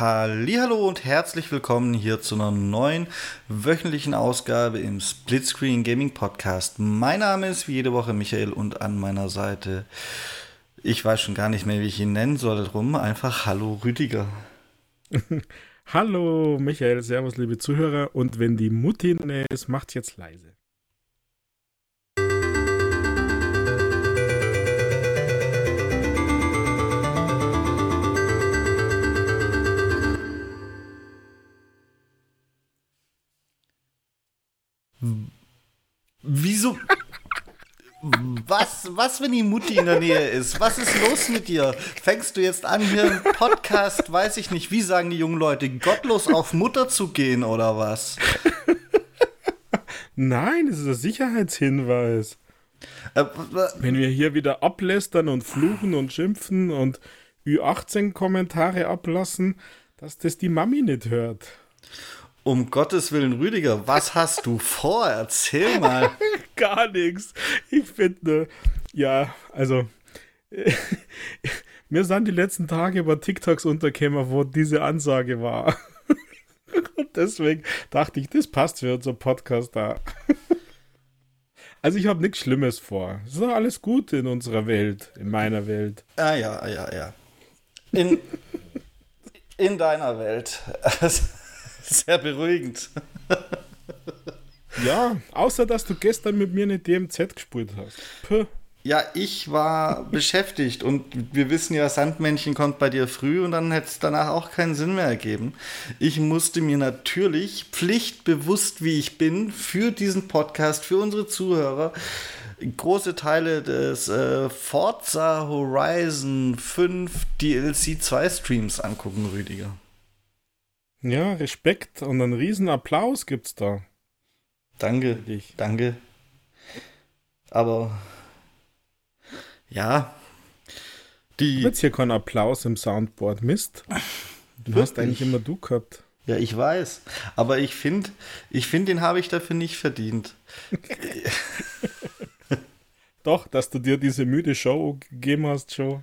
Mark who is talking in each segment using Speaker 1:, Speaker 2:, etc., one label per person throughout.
Speaker 1: Hallo und herzlich willkommen hier zu einer neuen wöchentlichen Ausgabe im Splitscreen Gaming Podcast. Mein Name ist wie jede Woche Michael und an meiner Seite, ich weiß schon gar nicht mehr, wie ich ihn nennen soll, drum einfach Hallo Rüdiger.
Speaker 2: Hallo Michael, Servus liebe Zuhörer und wenn die Mutti ist, macht's jetzt leise.
Speaker 1: Wieso? Was, was, wenn die Mutti in der Nähe ist? Was ist los mit dir? Fängst du jetzt an, hier im Podcast, weiß ich nicht, wie sagen die jungen Leute, gottlos auf Mutter zu gehen oder was?
Speaker 2: Nein, das ist ein Sicherheitshinweis. Äh, wenn wir hier wieder ablästern und fluchen und schimpfen und Ü18-Kommentare ablassen, dass das die Mami nicht hört.
Speaker 1: Um Gottes Willen, Rüdiger, was hast du vor? Erzähl mal.
Speaker 2: Gar nichts. Ich finde, ja, also, mir sind die letzten Tage über TikToks untergekommen, wo diese Ansage war. Und deswegen dachte ich, das passt für unser Podcast da. Also ich habe nichts Schlimmes vor. Es ist alles gut in unserer Welt, in meiner Welt.
Speaker 1: Ah ja, ja, ja. In, in deiner Welt. Sehr beruhigend.
Speaker 2: Ja, außer dass du gestern mit mir eine DMZ gespielt hast. Puh.
Speaker 1: Ja, ich war beschäftigt und wir wissen ja, Sandmännchen kommt bei dir früh und dann hätte es danach auch keinen Sinn mehr ergeben. Ich musste mir natürlich pflichtbewusst, wie ich bin, für diesen Podcast, für unsere Zuhörer, große Teile des äh, Forza Horizon 5 DLC 2 Streams angucken, Rüdiger.
Speaker 2: Ja, Respekt und einen riesen Applaus gibt's da.
Speaker 1: Danke, dich. danke. Aber ja,
Speaker 2: die. Jetzt hier kein Applaus im Soundboard, Mist. Du hast eigentlich immer du gehabt.
Speaker 1: Ja, ich weiß. Aber ich finde, ich find, den habe ich dafür nicht verdient.
Speaker 2: Doch, dass du dir diese müde Show gegeben hast, Joe.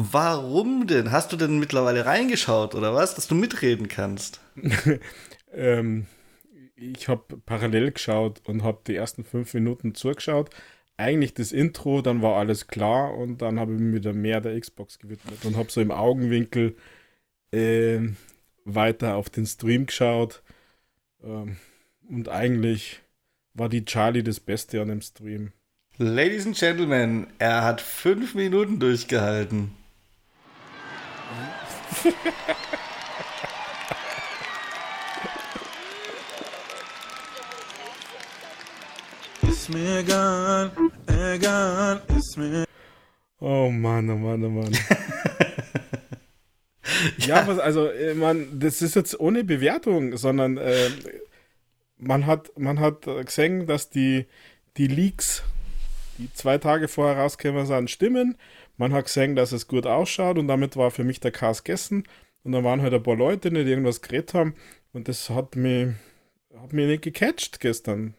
Speaker 1: Warum denn? Hast du denn mittlerweile reingeschaut oder was, dass du mitreden kannst?
Speaker 2: ähm, ich habe parallel geschaut und habe die ersten fünf Minuten zugeschaut. Eigentlich das Intro, dann war alles klar und dann habe ich mir wieder mehr der Xbox gewidmet und habe so im Augenwinkel äh, weiter auf den Stream geschaut. Ähm, und eigentlich war die Charlie das Beste an dem Stream.
Speaker 1: Ladies and Gentlemen, er hat fünf Minuten durchgehalten.
Speaker 2: ist mir egal, egal, ist mir. Oh Mann, oh Mann, oh Mann. ja, was, also, äh, man, das ist jetzt ohne Bewertung, sondern äh, man hat, man hat gesehen, dass die, die Leaks, die zwei Tage vorher rausgekommen sind, stimmen. Man hat gesehen, dass es gut ausschaut und damit war für mich der Cast gegessen. Und dann waren halt ein paar Leute, die irgendwas geredet haben. Und das hat mich, hat mich nicht gecatcht gestern.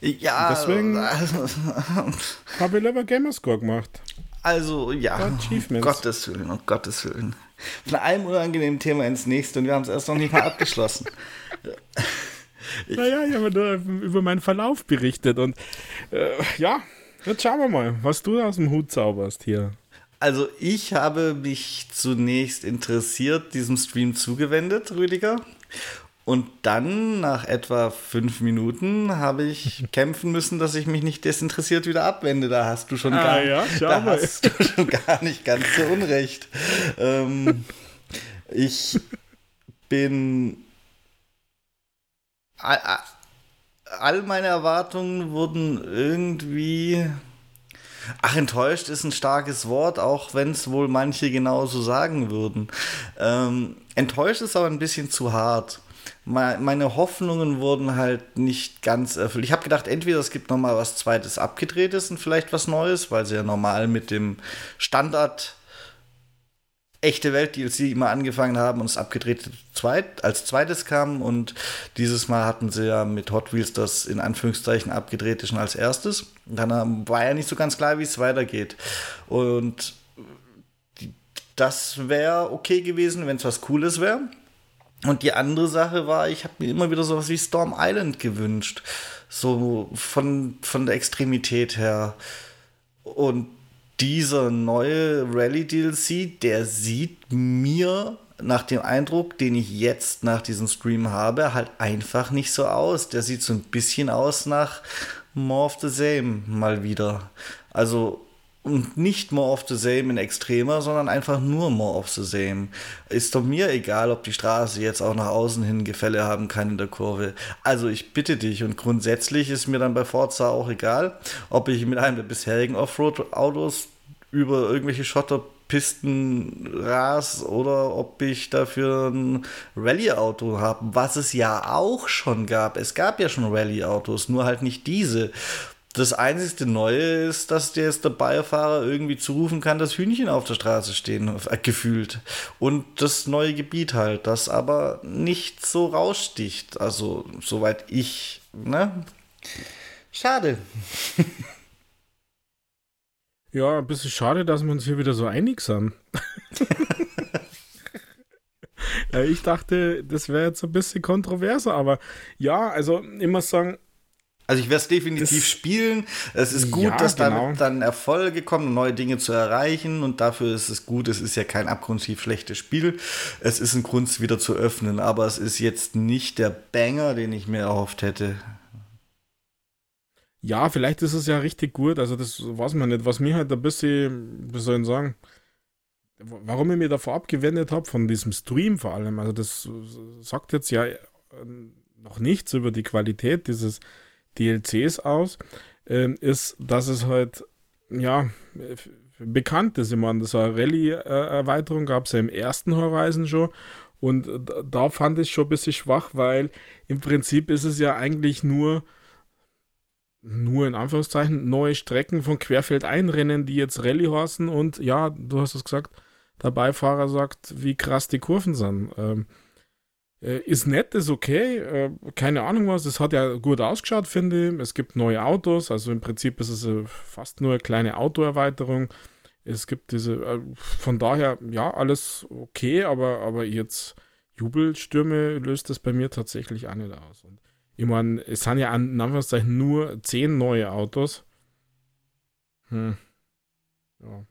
Speaker 1: Ja.
Speaker 2: Und deswegen habe ich lieber Gamerscore gemacht.
Speaker 1: Also, ja. Um Gottes Willen, um Gottes Willen. Von einem unangenehmen Thema ins nächste und wir haben es erst noch nicht mal abgeschlossen.
Speaker 2: naja, ich habe nur über meinen Verlauf berichtet und äh, ja, Jetzt schauen wir mal, was du aus dem Hut zauberst hier.
Speaker 1: Also ich habe mich zunächst interessiert diesem Stream zugewendet, Rüdiger. Und dann, nach etwa fünf Minuten, habe ich kämpfen müssen, dass ich mich nicht desinteressiert wieder abwende. Da hast du schon, ah, gar, ja, da hast du schon gar nicht ganz so unrecht. ähm, ich bin all meine Erwartungen wurden irgendwie. Ach, enttäuscht ist ein starkes Wort, auch wenn es wohl manche genauso sagen würden. Ähm, enttäuscht ist aber ein bisschen zu hart. Meine Hoffnungen wurden halt nicht ganz erfüllt. Ich habe gedacht, entweder es gibt noch mal was Zweites abgedrehtes und vielleicht was Neues, weil sie ja normal mit dem Standard echte Welt DLC immer angefangen haben und es abgedreht zweit, als zweites kam. Und dieses Mal hatten sie ja mit Hot Wheels das in Anführungszeichen abgedrehte schon als erstes. Und dann war ja nicht so ganz klar, wie es weitergeht. Und das wäre okay gewesen, wenn es was Cooles wäre. Und die andere Sache war, ich habe mir immer wieder sowas wie Storm Island gewünscht. So von, von der Extremität her. Und dieser neue Rally-DLC, der sieht mir nach dem Eindruck, den ich jetzt nach diesem Stream habe, halt einfach nicht so aus. Der sieht so ein bisschen aus nach More of the Same mal wieder. Also und nicht more of the same in extremer, sondern einfach nur more of the same. Ist doch mir egal, ob die Straße jetzt auch nach außen hin Gefälle haben kann in der Kurve. Also ich bitte dich und grundsätzlich ist mir dann bei Forza auch egal, ob ich mit einem der bisherigen Offroad-Autos über irgendwelche Schotterpisten ras oder ob ich dafür ein Rallye-Auto habe, was es ja auch schon gab. Es gab ja schon Rallye-Autos, nur halt nicht diese. Das einzige Neue ist, dass der jetzt der Beifahrer irgendwie zurufen kann, dass Hühnchen auf der Straße stehen, äh, gefühlt. Und das neue Gebiet halt, das aber nicht so raussticht. Also, soweit ich, ne? Schade.
Speaker 2: Ja, ein bisschen schade, dass wir uns hier wieder so einig sind. ich dachte, das wäre jetzt ein bisschen kontroverser, aber ja, also muss sagen,
Speaker 1: also ich werde es definitiv spielen. Es ist gut, ja, dass genau. damit dann Erfolge kommen, neue Dinge zu erreichen und dafür ist es gut. Es ist ja kein abgrundtief schlechtes Spiel. Es ist ein Grund, wieder zu öffnen, aber es ist jetzt nicht der Banger, den ich mir erhofft hätte.
Speaker 2: Ja, vielleicht ist es ja richtig gut. Also das weiß man nicht. Was mir halt ein bisschen, wie soll ich sagen, warum ich mir davor abgewendet habe, von diesem Stream vor allem. Also das sagt jetzt ja noch nichts über die Qualität dieses DLCs aus, äh, ist, dass es halt, ja, bekannt ist. Ich meine, das war Rallye-Erweiterung, gab es ja im ersten Horizon schon. Und da fand ich schon ein bisschen schwach, weil im Prinzip ist es ja eigentlich nur, nur in Anführungszeichen, neue Strecken von Querfeld einrennen, die jetzt Rallye heißen. Und ja, du hast es gesagt, der Beifahrer sagt, wie krass die Kurven sind. Ähm, äh, ist nett, ist okay. Äh, keine Ahnung was. Es hat ja gut ausgeschaut, finde ich. Es gibt neue Autos. Also im Prinzip ist es äh, fast nur eine kleine Autoerweiterung. Es gibt diese, äh, von daher, ja, alles okay, aber, aber jetzt Jubelstürme löst das bei mir tatsächlich auch nicht aus. Und ich meine, es sind ja an Anführungszeichen nur zehn neue Autos. Hm.
Speaker 1: Ja.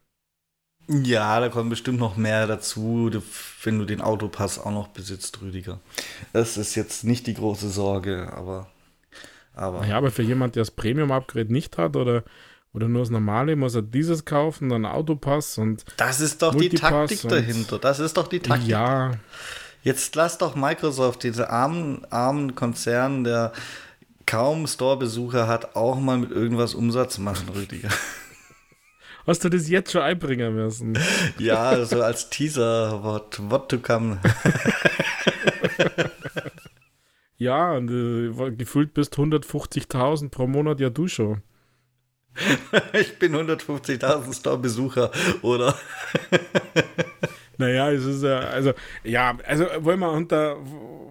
Speaker 1: Ja, da kommen bestimmt noch mehr dazu, wenn du den Autopass auch noch besitzt, Rüdiger. Das ist jetzt nicht die große Sorge, aber.
Speaker 2: aber ja, aber für jemand, der das Premium-Upgrade nicht hat oder, oder nur das normale, muss er dieses kaufen, dann Autopass und.
Speaker 1: Das ist doch Multipass die Taktik dahinter. Das ist doch die Taktik.
Speaker 2: Ja.
Speaker 1: Jetzt lass doch Microsoft, diese armen, armen Konzern, der kaum Store-Besucher hat, auch mal mit irgendwas Umsatz machen, Rüdiger.
Speaker 2: Hast du das jetzt schon einbringen müssen?
Speaker 1: Ja, so als Teaser, what, what to come.
Speaker 2: ja, und äh, gefühlt bist 150.000 pro Monat, ja du schon.
Speaker 1: ich bin 150.000 Store-Besucher, oder?
Speaker 2: naja, es ist ja, also, ja, also wollen wir unter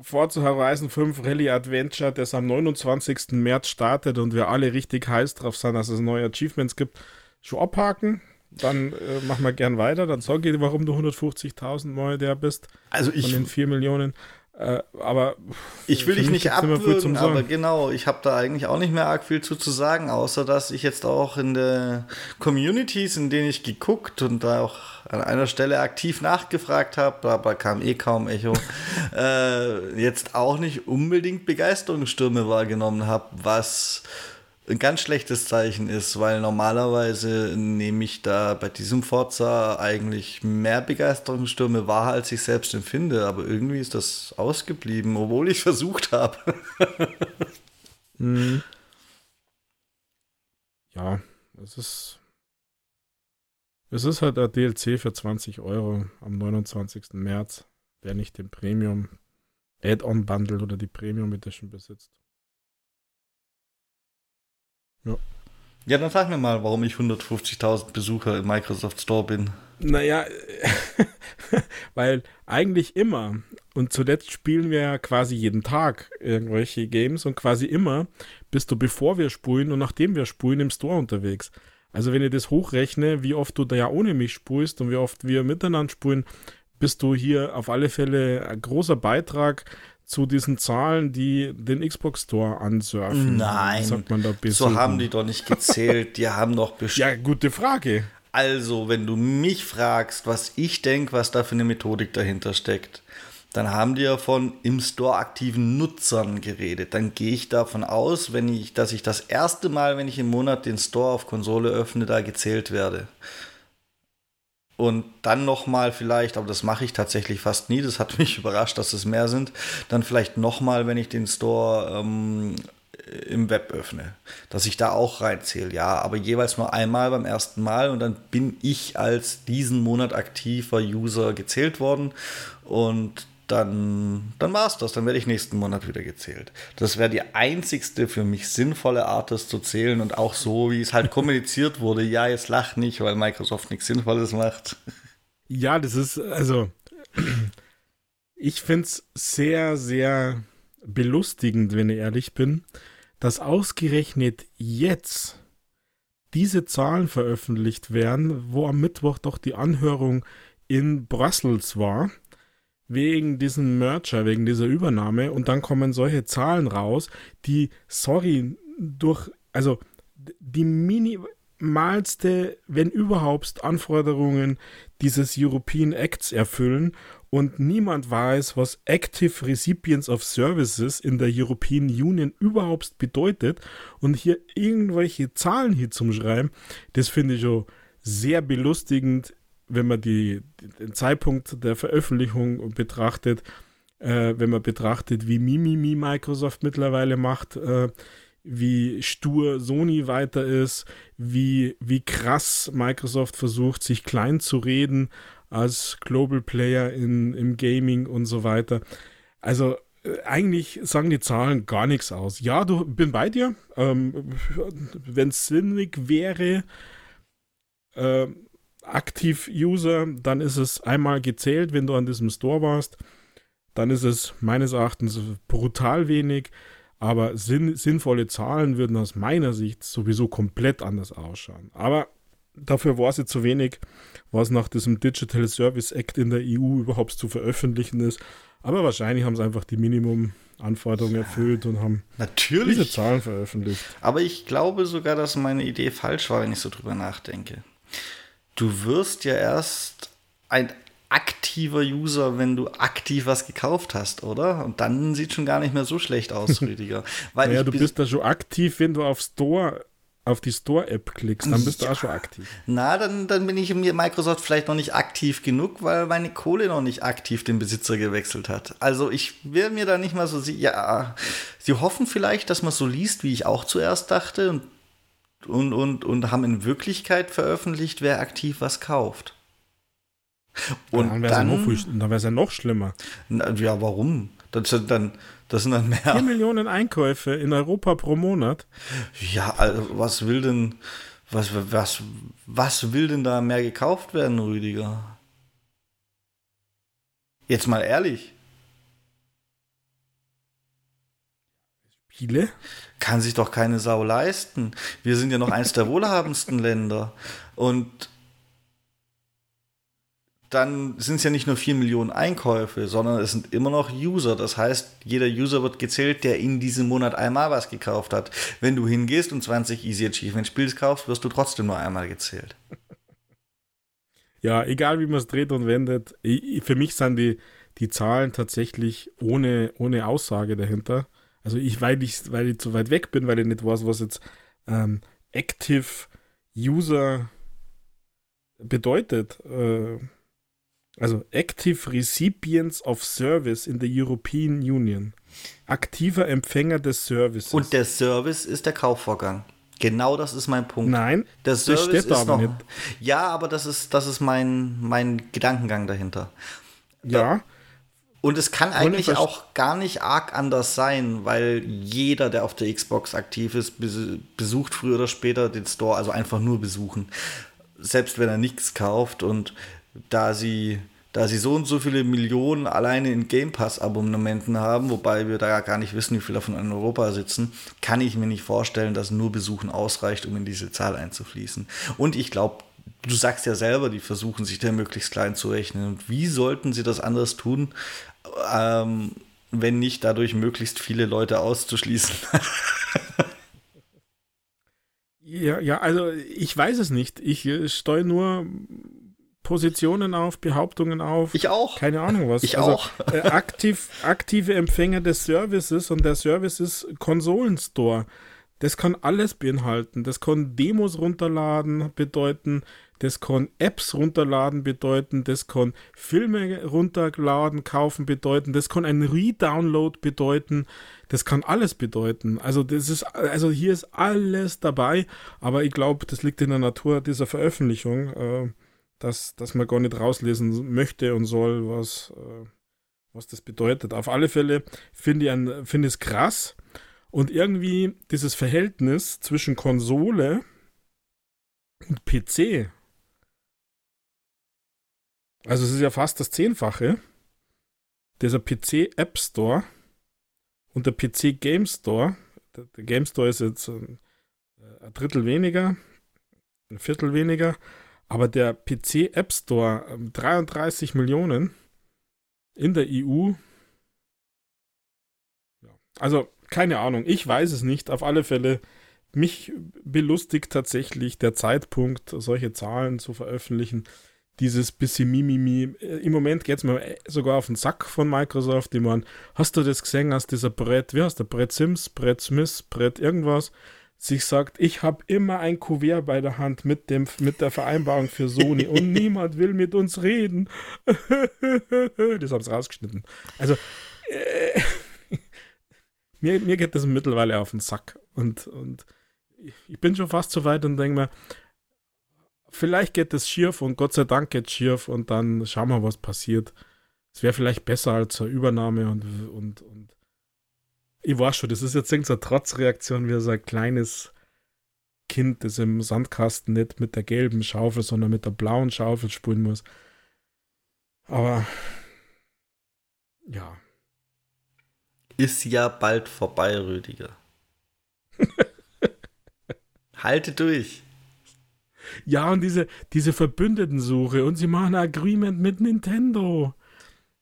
Speaker 2: Forza Horizon 5 Rally Adventure, das am 29. März startet und wir alle richtig heiß drauf sind, dass es neue Achievements gibt, schon abhaken. Dann äh, machen wir gern weiter. Dann sag ich, warum du 150.000 Mal der bist.
Speaker 1: Also ich.
Speaker 2: Von den 4 Millionen. Äh, aber.
Speaker 1: Ich will dich nicht abwürgen, aber genau, ich habe da eigentlich auch nicht mehr arg viel zu, zu sagen, außer dass ich jetzt auch in den Communities, in denen ich geguckt und da auch an einer Stelle aktiv nachgefragt habe, aber kam eh kaum Echo, äh, jetzt auch nicht unbedingt Begeisterungsstürme wahrgenommen habe, was ein ganz schlechtes Zeichen ist, weil normalerweise nehme ich da bei diesem Forza eigentlich mehr Begeisterungsstürme wahr, als ich selbst empfinde, aber irgendwie ist das ausgeblieben, obwohl ich versucht habe.
Speaker 2: mhm. Ja, es ist es ist halt ein DLC für 20 Euro am 29. März, wer nicht den Premium Add-on Bundle oder die Premium Edition besitzt.
Speaker 1: Ja. Ja, dann sag mir mal, warum ich 150.000 Besucher im Microsoft Store bin.
Speaker 2: Naja, weil eigentlich immer, und zuletzt spielen wir ja quasi jeden Tag irgendwelche Games und quasi immer bist du, bevor wir spulen und nachdem wir spulen, im Store unterwegs. Also wenn ich das hochrechne, wie oft du da ja ohne mich spulst und wie oft wir miteinander spulen, bist du hier auf alle Fälle ein großer Beitrag zu diesen Zahlen, die den Xbox Store ansurfen.
Speaker 1: Nein,
Speaker 2: sagt man da
Speaker 1: so haben die doch nicht gezählt. Die haben doch bestimmt.
Speaker 2: Ja, gute Frage.
Speaker 1: Also, wenn du mich fragst, was ich denke, was da für eine Methodik dahinter steckt, dann haben die ja von im Store aktiven Nutzern geredet. Dann gehe ich davon aus, wenn ich, dass ich das erste Mal, wenn ich im Monat den Store auf Konsole öffne, da gezählt werde. Und dann nochmal vielleicht, aber das mache ich tatsächlich fast nie, das hat mich überrascht, dass es mehr sind, dann vielleicht nochmal, wenn ich den Store ähm, im Web öffne, dass ich da auch reinzähle. Ja, aber jeweils nur einmal beim ersten Mal und dann bin ich als diesen Monat aktiver User gezählt worden und dann, dann war es das. Dann werde ich nächsten Monat wieder gezählt. Das wäre die einzigste für mich sinnvolle Art, das zu zählen und auch so, wie es halt kommuniziert wurde. Ja, jetzt lach nicht, weil Microsoft nichts Sinnvolles macht.
Speaker 2: Ja, das ist, also, ich finde es sehr, sehr belustigend, wenn ich ehrlich bin, dass ausgerechnet jetzt diese Zahlen veröffentlicht werden, wo am Mittwoch doch die Anhörung in Brussels war wegen diesem Merger, wegen dieser Übernahme und dann kommen solche Zahlen raus, die, sorry, durch, also die minimalste, wenn überhaupt, Anforderungen dieses European Acts erfüllen und niemand weiß, was Active Recipients of Services in der European Union überhaupt bedeutet und hier irgendwelche Zahlen hier zum Schreiben, das finde ich schon sehr belustigend wenn man die, den Zeitpunkt der Veröffentlichung betrachtet, äh, wenn man betrachtet, wie Mimimi Microsoft mittlerweile macht, äh, wie stur Sony weiter ist, wie, wie krass Microsoft versucht, sich klein zu reden als Global Player in, im Gaming und so weiter. Also äh, eigentlich sagen die Zahlen gar nichts aus. Ja, du bin bei dir. Ähm, Wenn es sinnig wäre, äh, Aktiv-User, dann ist es einmal gezählt, wenn du an diesem Store warst. Dann ist es meines Erachtens brutal wenig, aber sinn sinnvolle Zahlen würden aus meiner Sicht sowieso komplett anders ausschauen. Aber dafür war sie zu wenig, was nach diesem Digital Service Act in der EU überhaupt zu veröffentlichen ist. Aber wahrscheinlich haben sie einfach die Minimumanforderungen erfüllt und haben
Speaker 1: Natürlich.
Speaker 2: diese Zahlen veröffentlicht.
Speaker 1: Aber ich glaube sogar, dass meine Idee falsch war, wenn ich so drüber nachdenke du wirst ja erst ein aktiver User, wenn du aktiv was gekauft hast, oder? Und dann sieht schon gar nicht mehr so schlecht aus, Rüdiger.
Speaker 2: Weil ja, du bist da schon aktiv, wenn du auf Store auf die Store-App klickst, dann bist ja. du auch schon aktiv.
Speaker 1: Na, dann, dann bin ich mir Microsoft vielleicht noch nicht aktiv genug, weil meine Kohle noch nicht aktiv den Besitzer gewechselt hat. Also ich will mir da nicht mal so, ja, sie hoffen vielleicht, dass man so liest, wie ich auch zuerst dachte und und, und, und haben in Wirklichkeit veröffentlicht, wer aktiv was kauft.
Speaker 2: Und dann wäre es ja, noch, ja noch schlimmer.
Speaker 1: Na, ja, warum? Das sind dann, das sind dann mehr.
Speaker 2: 4 Millionen Einkäufe in Europa pro Monat.
Speaker 1: Ja, also was will denn, was, was, was will denn da mehr gekauft werden, Rüdiger? Jetzt mal ehrlich.
Speaker 2: Spiele?
Speaker 1: Kann sich doch keine Sau leisten. Wir sind ja noch eins der wohlhabendsten Länder. Und dann sind es ja nicht nur 4 Millionen Einkäufe, sondern es sind immer noch User. Das heißt, jeder User wird gezählt, der in diesem Monat einmal was gekauft hat. Wenn du hingehst und 20 Easy Achievement Spiels kaufst, wirst du trotzdem nur einmal gezählt.
Speaker 2: Ja, egal wie man es dreht und wendet, für mich sind die, die Zahlen tatsächlich ohne, ohne Aussage dahinter. Also ich, weil ich, weil ich zu weit weg bin, weil ich nicht weiß, was jetzt ähm, Active User bedeutet. Äh, also Active Recipients of Service in the European Union. Aktiver Empfänger des Services.
Speaker 1: Und der Service ist der Kaufvorgang. Genau das ist mein Punkt.
Speaker 2: Nein,
Speaker 1: der Service das steht ist aber noch, nicht. Ja, aber das ist, das ist mein, mein Gedankengang dahinter.
Speaker 2: Ja,
Speaker 1: und es kann eigentlich auch gar nicht arg anders sein, weil jeder, der auf der Xbox aktiv ist, besucht früher oder später den Store, also einfach nur besuchen. Selbst wenn er nichts kauft und da sie da sie so und so viele Millionen alleine in Game Pass-Abonnementen haben, wobei wir da gar nicht wissen, wie viele davon in Europa sitzen, kann ich mir nicht vorstellen, dass nur Besuchen ausreicht, um in diese Zahl einzufließen. Und ich glaube, du sagst ja selber, die versuchen sich da möglichst klein zu rechnen. Und wie sollten sie das anders tun, ähm, wenn nicht dadurch möglichst viele Leute auszuschließen?
Speaker 2: ja, ja, also ich weiß es nicht. Ich äh, steuere nur Positionen auf, Behauptungen auf.
Speaker 1: Ich auch.
Speaker 2: Keine Ahnung was.
Speaker 1: Ich also, auch.
Speaker 2: äh, aktiv, aktive Empfänger des Services und der Service ist Konsolenstore. Das kann alles beinhalten. Das kann Demos runterladen bedeuten, das kann Apps runterladen bedeuten, das kann Filme runterladen, kaufen bedeuten, das kann ein Redownload bedeuten, das kann alles bedeuten. Also das ist, also hier ist alles dabei, aber ich glaube, das liegt in der Natur dieser Veröffentlichung, äh, dass, dass man gar nicht rauslesen möchte und soll, was, äh, was das bedeutet. Auf alle Fälle finde ich find es krass und irgendwie dieses Verhältnis zwischen Konsole und PC also es ist ja fast das Zehnfache. Dieser PC App Store und der PC Game Store. Der, Game Store ist jetzt ein, ein, Drittel weniger, ein Viertel weniger. Aber der PC App Store, 33 ähm, Millionen in der EU. Also keine Ahnung, ich weiß es nicht. Auf alle Fälle, mich belustigt tatsächlich der Zeitpunkt, solche Zahlen zu veröffentlichen dieses bisschen Mimimi. Im Moment geht es mir sogar auf den Sack von Microsoft. Die man, hast du das gesehen, als dieser Brett, wie heißt der, Brett Sims, Brett Smith, Brett irgendwas, sich sagt, ich habe immer ein Kuvert bei der Hand mit, dem, mit der Vereinbarung für Sony und niemand will mit uns reden. das haben sie rausgeschnitten. Also, äh, mir, mir geht das mittlerweile auf den Sack. Und, und ich bin schon fast so weit und denke mir, vielleicht geht es schief und Gott sei Dank geht es schief und dann schauen wir, was passiert. Es wäre vielleicht besser als eine Übernahme und, und, und ich weiß schon, das ist jetzt irgendeine Trotzreaktion, wie so ein kleines Kind, das im Sandkasten nicht mit der gelben Schaufel, sondern mit der blauen Schaufel spulen muss. Aber ja.
Speaker 1: Ist ja bald vorbei, Rüdiger. Halte durch.
Speaker 2: Ja, und diese, diese Verbündetensuche und sie machen ein Agreement mit Nintendo.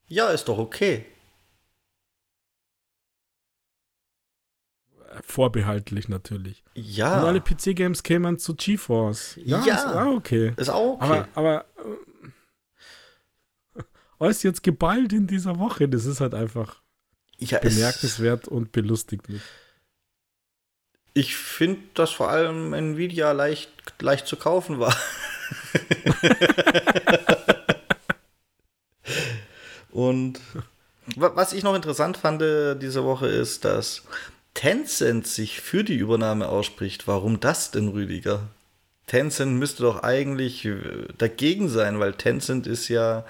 Speaker 1: Ja, ist doch okay.
Speaker 2: Vorbehaltlich natürlich.
Speaker 1: Ja.
Speaker 2: Und alle PC-Games kämen zu GeForce.
Speaker 1: Ja, ja. Ist
Speaker 2: auch okay.
Speaker 1: Ist auch okay.
Speaker 2: Aber, aber äh, alles jetzt geballt in dieser Woche, das ist halt einfach ja, bemerkenswert und belustigt mich.
Speaker 1: Ich finde, dass vor allem Nvidia leicht, leicht zu kaufen war. Und was ich noch interessant fand äh, diese Woche ist, dass Tencent sich für die Übernahme ausspricht. Warum das denn, Rüdiger? Tencent müsste doch eigentlich äh, dagegen sein, weil Tencent ist ja.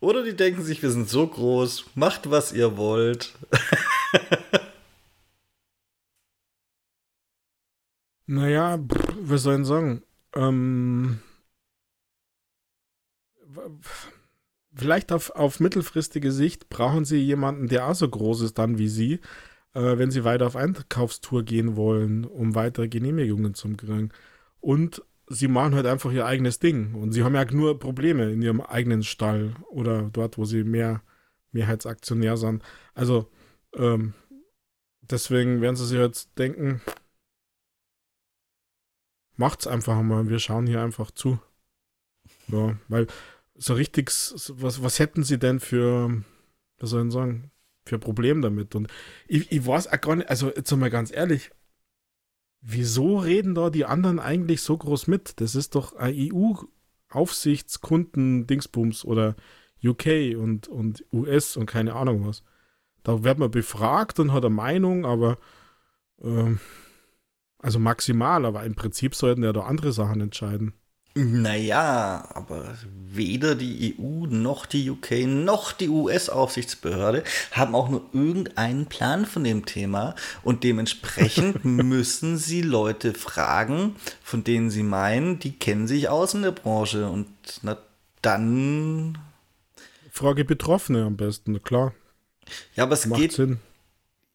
Speaker 1: Oder die denken sich, wir sind so groß, macht was ihr wollt.
Speaker 2: Naja, was soll ich sagen? Ähm, vielleicht auf, auf mittelfristige Sicht brauchen sie jemanden, der auch so groß ist dann wie sie, äh, wenn sie weiter auf Einkaufstour gehen wollen, um weitere Genehmigungen zu kriegen. Und sie machen halt einfach ihr eigenes Ding. Und sie haben ja nur Probleme in ihrem eigenen Stall oder dort, wo sie mehr Mehrheitsaktionär sind. Also, ähm, deswegen werden sie sich jetzt denken, macht's einfach mal. Wir schauen hier einfach zu. Ja, weil so richtig, was, was hätten sie denn für, was soll ich sagen, für ein Problem damit? Und ich, ich weiß auch gar nicht, also jetzt mal ganz ehrlich, wieso reden da die anderen eigentlich so groß mit? Das ist doch ein EU-Aufsichtskunden-Dingsbums oder UK und, und US und keine Ahnung was. Da wird man befragt und hat eine Meinung, aber ähm, also maximal, aber im Prinzip sollten ja doch andere Sachen entscheiden.
Speaker 1: Naja, aber weder die EU noch die UK noch die US-Aufsichtsbehörde haben auch nur irgendeinen Plan von dem Thema und dementsprechend müssen sie Leute fragen, von denen sie meinen, die kennen sich aus in der Branche und na, dann
Speaker 2: Frage Betroffene am besten, klar.
Speaker 1: Ja, aber es
Speaker 2: Macht
Speaker 1: geht.
Speaker 2: Sinn.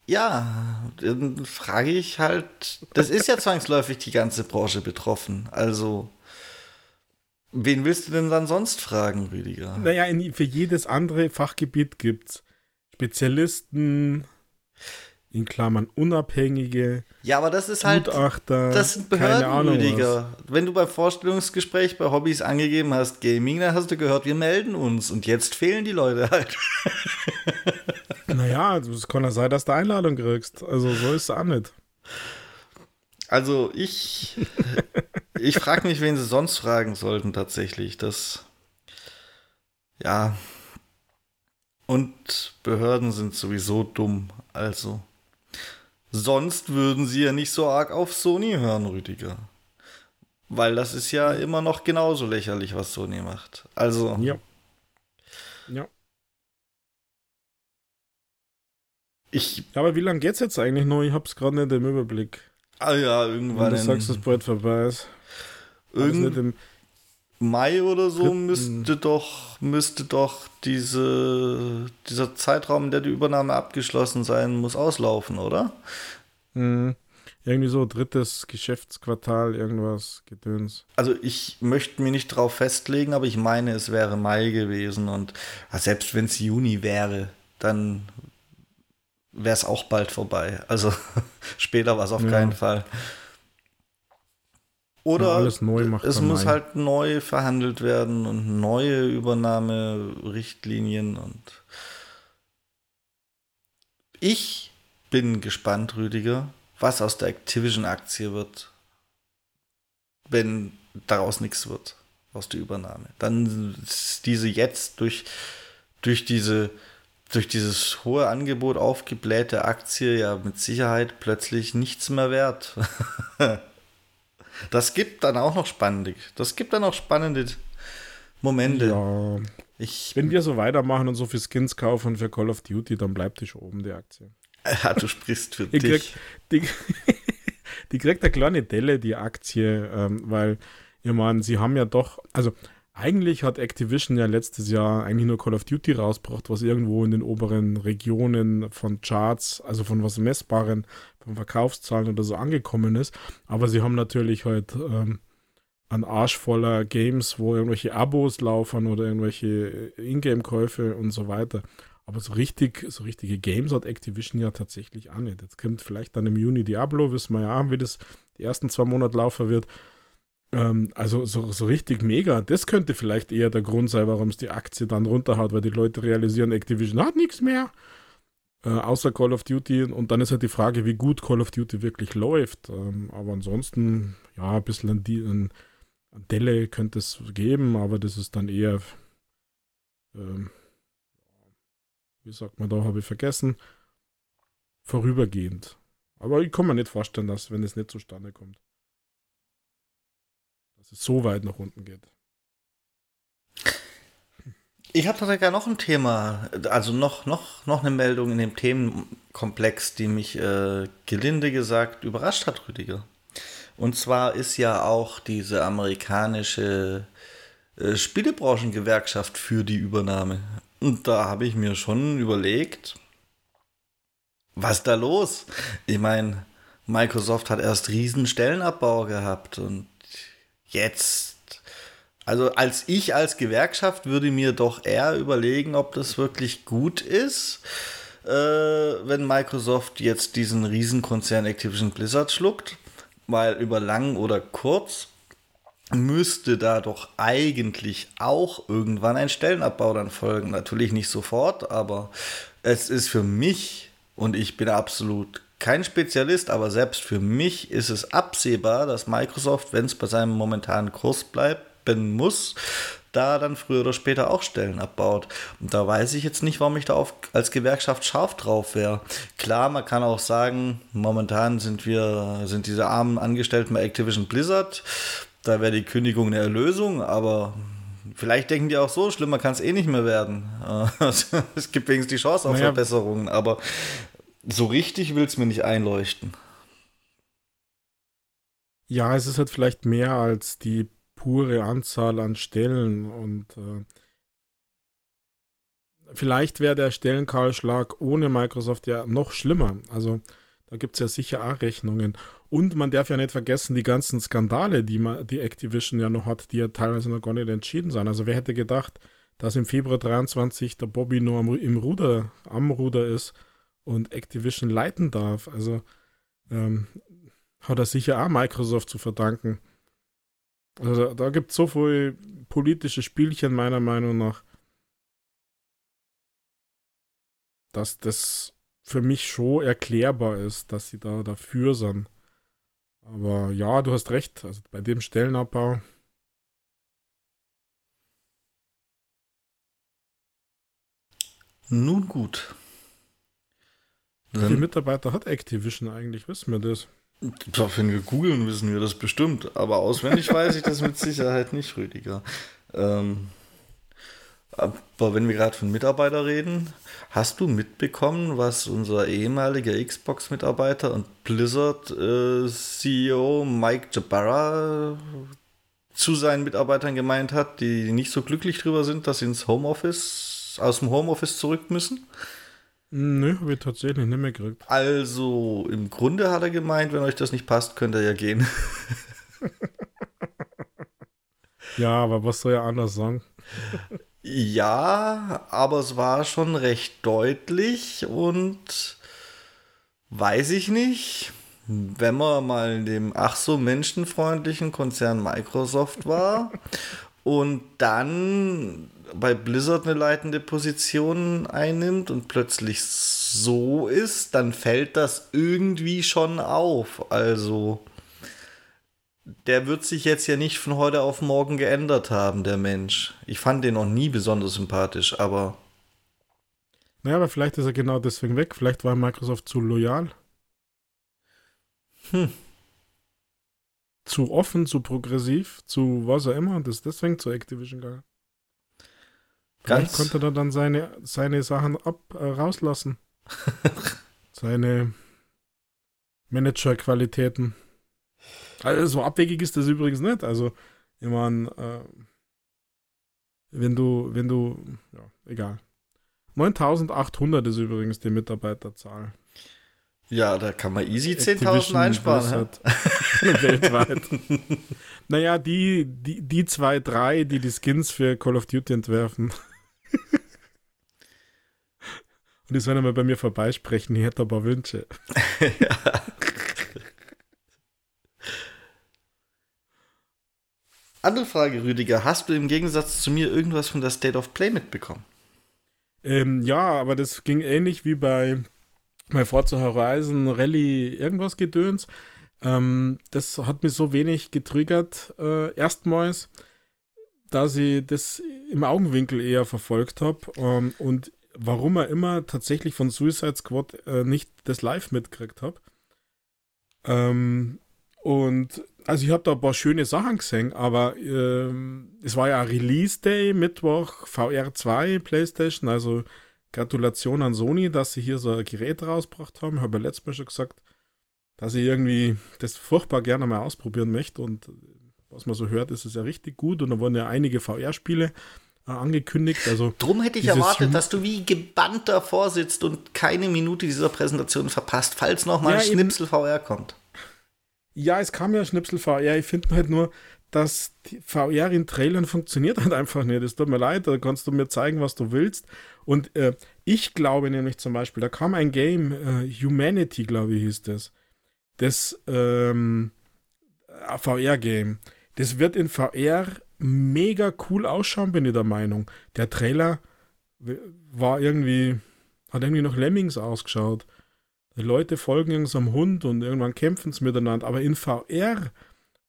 Speaker 1: Ja, dann frage ich halt. Das ist ja zwangsläufig die ganze Branche betroffen. Also, wen willst du denn dann sonst fragen, Rüdiger?
Speaker 2: Naja, in, für jedes andere Fachgebiet gibt es Spezialisten, in Klammern Unabhängige,
Speaker 1: Ja, aber das ist halt.
Speaker 2: Gutachter,
Speaker 1: Das sind. Behördenrüdiger. Wenn du beim Vorstellungsgespräch bei Hobbys angegeben hast Gaming, dann hast du gehört, wir melden uns. Und jetzt fehlen die Leute halt.
Speaker 2: Naja, es kann ja sein, dass du Einladung kriegst. Also so ist es auch nicht.
Speaker 1: Also ich, ich frage mich, wen sie sonst fragen sollten tatsächlich. Das, ja. Und Behörden sind sowieso dumm. Also sonst würden sie ja nicht so arg auf Sony hören, Rüdiger. Weil das ist ja immer noch genauso lächerlich, was Sony macht. Also
Speaker 2: Ja. Ja.
Speaker 1: ich,
Speaker 2: Aber wie lange geht's jetzt eigentlich noch? Ich hab's gerade nicht im Überblick.
Speaker 1: ah ja,
Speaker 2: Wenn
Speaker 1: irgendwann
Speaker 2: du sagst, dass bald vorbei ist. War das
Speaker 1: irgend,
Speaker 2: nicht im,
Speaker 1: Mai oder so
Speaker 2: Dritten-
Speaker 1: müsste doch, müsste doch diese, dieser Zeitraum, in der die Übernahme abgeschlossen sein muss, auslaufen, oder?
Speaker 2: hm, irgendwie so drittes Geschäftsquartal, irgendwas, Gedöns.
Speaker 1: Also ich möchte mich nicht drauf festlegen, aber ich meine, es wäre Mai gewesen und ja, selbst wenn es Juni wäre, dann wäre es auch bald vorbei. Also später war es auf
Speaker 2: Ja.
Speaker 1: keinen Fall. Oder
Speaker 2: Ja, alles neu macht
Speaker 1: es muss
Speaker 2: Mai.
Speaker 1: halt neu verhandelt werden und neue Übernahmerichtlinien und ich bin gespannt, Rüdiger, was aus der Activision-Aktie wird, wenn daraus nichts wird, aus der Übernahme. Dann ist diese jetzt durch, durch diese durch dieses hohe Angebot aufgeblähte Aktie ja mit Sicherheit plötzlich nichts mehr wert. Das gibt dann auch noch spannende, das gibt dann auch spannende Momente.
Speaker 2: Ja,
Speaker 1: Ich,
Speaker 2: wenn wir so weitermachen und so viel Skins kaufen für Call of Duty, dann bleibt die schon oben, die Aktie.
Speaker 1: ja, du sprichst für
Speaker 2: Die
Speaker 1: dich.
Speaker 2: kriegt, die, die kriegt eine kleine Delle, die Aktie, ähm, weil, ich meine, sie haben ja doch, also eigentlich hat Activision ja letztes Jahr eigentlich nur Call of Duty rausgebracht, was irgendwo in den oberen Regionen von Charts, also von was Messbaren, Verkaufszahlen oder so angekommen ist. Aber sie haben natürlich halt ähm, einen Arsch voller Games, wo irgendwelche Abos laufen oder irgendwelche Ingame-Käufe und so weiter. Aber so richtig, so richtige Games hat Activision ja tatsächlich auch nicht. Jetzt kommt vielleicht dann im Juni Diablo, wissen wir ja, wie das die ersten zwei Monate laufen wird. Ähm, also so, so richtig mega. Das könnte vielleicht eher der Grund sein, warum es die Aktie dann runterhaut, weil die Leute realisieren, Activision hat nichts mehr. Äh, außer Call of Duty. Und dann ist halt die Frage, wie gut Call of Duty wirklich läuft. Ähm, aber ansonsten, ja, ein bisschen an die, an, Delle könnte es geben, aber das ist dann eher, ähm, wie sagt man da, habe ich vergessen, vorübergehend. Aber ich kann mir nicht vorstellen, dass, wenn es nicht zustande kommt, dass es so weit nach unten geht.
Speaker 1: Ich habe tatsächlich noch ein Thema, also noch, noch, noch eine Meldung in dem Themenkomplex, die mich äh, gelinde gesagt überrascht hat, Rüdiger. Und zwar ist ja auch diese amerikanische äh, Spielebranchengewerkschaft für die Übernahme. Und da habe ich mir schon überlegt, was da los? Ich meine, Microsoft hat erst riesen Stellenabbau gehabt und jetzt also als ich als Gewerkschaft würde mir doch eher überlegen, ob das wirklich gut ist, äh, wenn Microsoft jetzt diesen Riesenkonzern Activision Blizzard schluckt, weil über lang oder kurz müsste da doch eigentlich auch irgendwann ein Stellenabbau dann folgen. Natürlich nicht sofort, aber es ist für mich, und ich bin absolut kein Spezialist, aber selbst für mich ist es absehbar, dass Microsoft, wenn es bei seinem momentanen Kurs bleibt, muss, da dann früher oder später auch Stellen abbaut. Und da weiß ich jetzt nicht, warum ich da auf, als Gewerkschaft scharf drauf wäre. Klar, man kann auch sagen, momentan sind wir, sind diese armen Angestellten bei Activision Blizzard, da wäre die Kündigung eine Erlösung, aber vielleicht denken die auch so, schlimmer kann es eh nicht mehr werden. es gibt wenigstens die Chance auf
Speaker 2: Naja.
Speaker 1: Verbesserungen, aber so richtig will es mir nicht einleuchten.
Speaker 2: Ja, es ist halt vielleicht mehr als die pure Anzahl an Stellen und äh, vielleicht wäre der Stellenkahlschlag ohne Microsoft ja noch schlimmer. Also da gibt es ja sicher auch Rechnungen. Und man darf ja nicht vergessen, die ganzen Skandale, die, man, die Activision ja noch hat, die ja teilweise noch gar nicht entschieden sind. Also wer hätte gedacht, dass im Februar 23 der Bobby nur am, im Ruder, am Ruder ist und Activision leiten darf. Also ähm, hat er sicher auch Microsoft zu verdanken. Also da, da gibt es so viele politische Spielchen meiner Meinung nach, dass das für mich schon erklärbar ist, dass sie da dafür sind. Aber ja, du hast recht. Also bei dem Stellenabbau.
Speaker 1: Nun gut.
Speaker 2: Wie viele Mitarbeiter hat Activision eigentlich? Wissen wir das?
Speaker 1: Wenn wir googeln, wissen wir das bestimmt. Aber auswendig weiß ich das mit Sicherheit nicht, Rüdiger. Ähm, aber wenn wir gerade von Mitarbeiter reden, hast du mitbekommen, was unser ehemaliger Xbox-Mitarbeiter und Blizzard-CEO äh, Mike Jabara zu seinen Mitarbeitern gemeint hat, die nicht so glücklich drüber sind, dass sie ins Homeoffice, aus dem Homeoffice zurück müssen?
Speaker 2: Nö, habe ich tatsächlich nicht mehr gekriegt.
Speaker 1: Also, im Grunde hat er gemeint, wenn euch das nicht passt, könnt ihr ja gehen.
Speaker 2: ja, aber was soll er anders sagen?
Speaker 1: Ja, aber es war schon recht deutlich und weiß ich nicht, wenn man mal in dem ach so menschenfreundlichen Konzern Microsoft war und dann bei Blizzard eine leitende Position einnimmt und plötzlich so ist, dann fällt das irgendwie schon auf. Also der wird sich jetzt ja nicht von heute auf morgen geändert haben, der Mensch. Ich fand den noch nie besonders sympathisch, aber.
Speaker 2: Naja, aber vielleicht ist er genau deswegen weg. Vielleicht war Microsoft zu loyal. Hm. Zu offen, zu progressiv, zu was auch immer und ist deswegen zu Activision gegangen. Vielleicht konnte er dann seine, seine Sachen ab, äh, rauslassen. seine Managerqualitäten. Also so abwegig ist das übrigens nicht. Also, ich meine, äh, wenn du, wenn du, ja, egal. 9800 ist übrigens die Mitarbeiterzahl.
Speaker 1: Ja, da kann man easy 10.000 einsparen.
Speaker 2: Weltweit. naja, die, die, die zwei, drei, die die Skins für Call of Duty entwerfen. Und die sollen einmal bei mir vorbeisprechen, ich hätte aber Wünsche. ja.
Speaker 1: Andere Frage, Rüdiger. Hast du im Gegensatz zu mir irgendwas von der State of Play mitbekommen?
Speaker 2: Ähm, ja, aber das ging ähnlich wie bei, bei Forza Horizon Rally irgendwas Gedöns. Ähm, das hat mich so wenig getriggert, äh, erstmals, dass ich das im Augenwinkel eher verfolgt habe. Ähm, und warum er immer tatsächlich von Suicide Squad äh, nicht das Live mitgekriegt habe. Ähm, und also ich habe da ein paar schöne Sachen gesehen, aber ähm, es war ja Release Day, Mittwoch, VR 2, PlayStation, also Gratulation an Sony, dass sie hier so ein Gerät rausgebracht haben. Ich habe ja letztes Mal schon gesagt, dass ich irgendwie das furchtbar gerne mal ausprobieren möchte und was man so hört, ist es ja richtig gut und da wurden ja einige VR-Spiele äh, angekündigt. Also
Speaker 1: Drum hätte ich erwartet, dass du wie gebannt davor sitzt und keine Minute dieser Präsentation verpasst, falls noch mal ja, ein Schnipsel VR kommt.
Speaker 2: Ja, es kam ja Schnipsel VR. Ich finde halt nur, dass die VR in Trailern funktioniert halt einfach nicht. Es tut mir leid, da kannst du mir zeigen, was du willst. Und äh, ich glaube nämlich zum Beispiel, da kam ein Game, äh, Humanity, glaube ich, hieß das. Das ähm, VR-Game. Das wird in VR mega cool ausschauen, bin ich der Meinung. Der Trailer war irgendwie, hat irgendwie noch Lemmings ausgeschaut. Die Leute folgen irgendeinem Hund und irgendwann kämpfen sie miteinander. Aber in VR,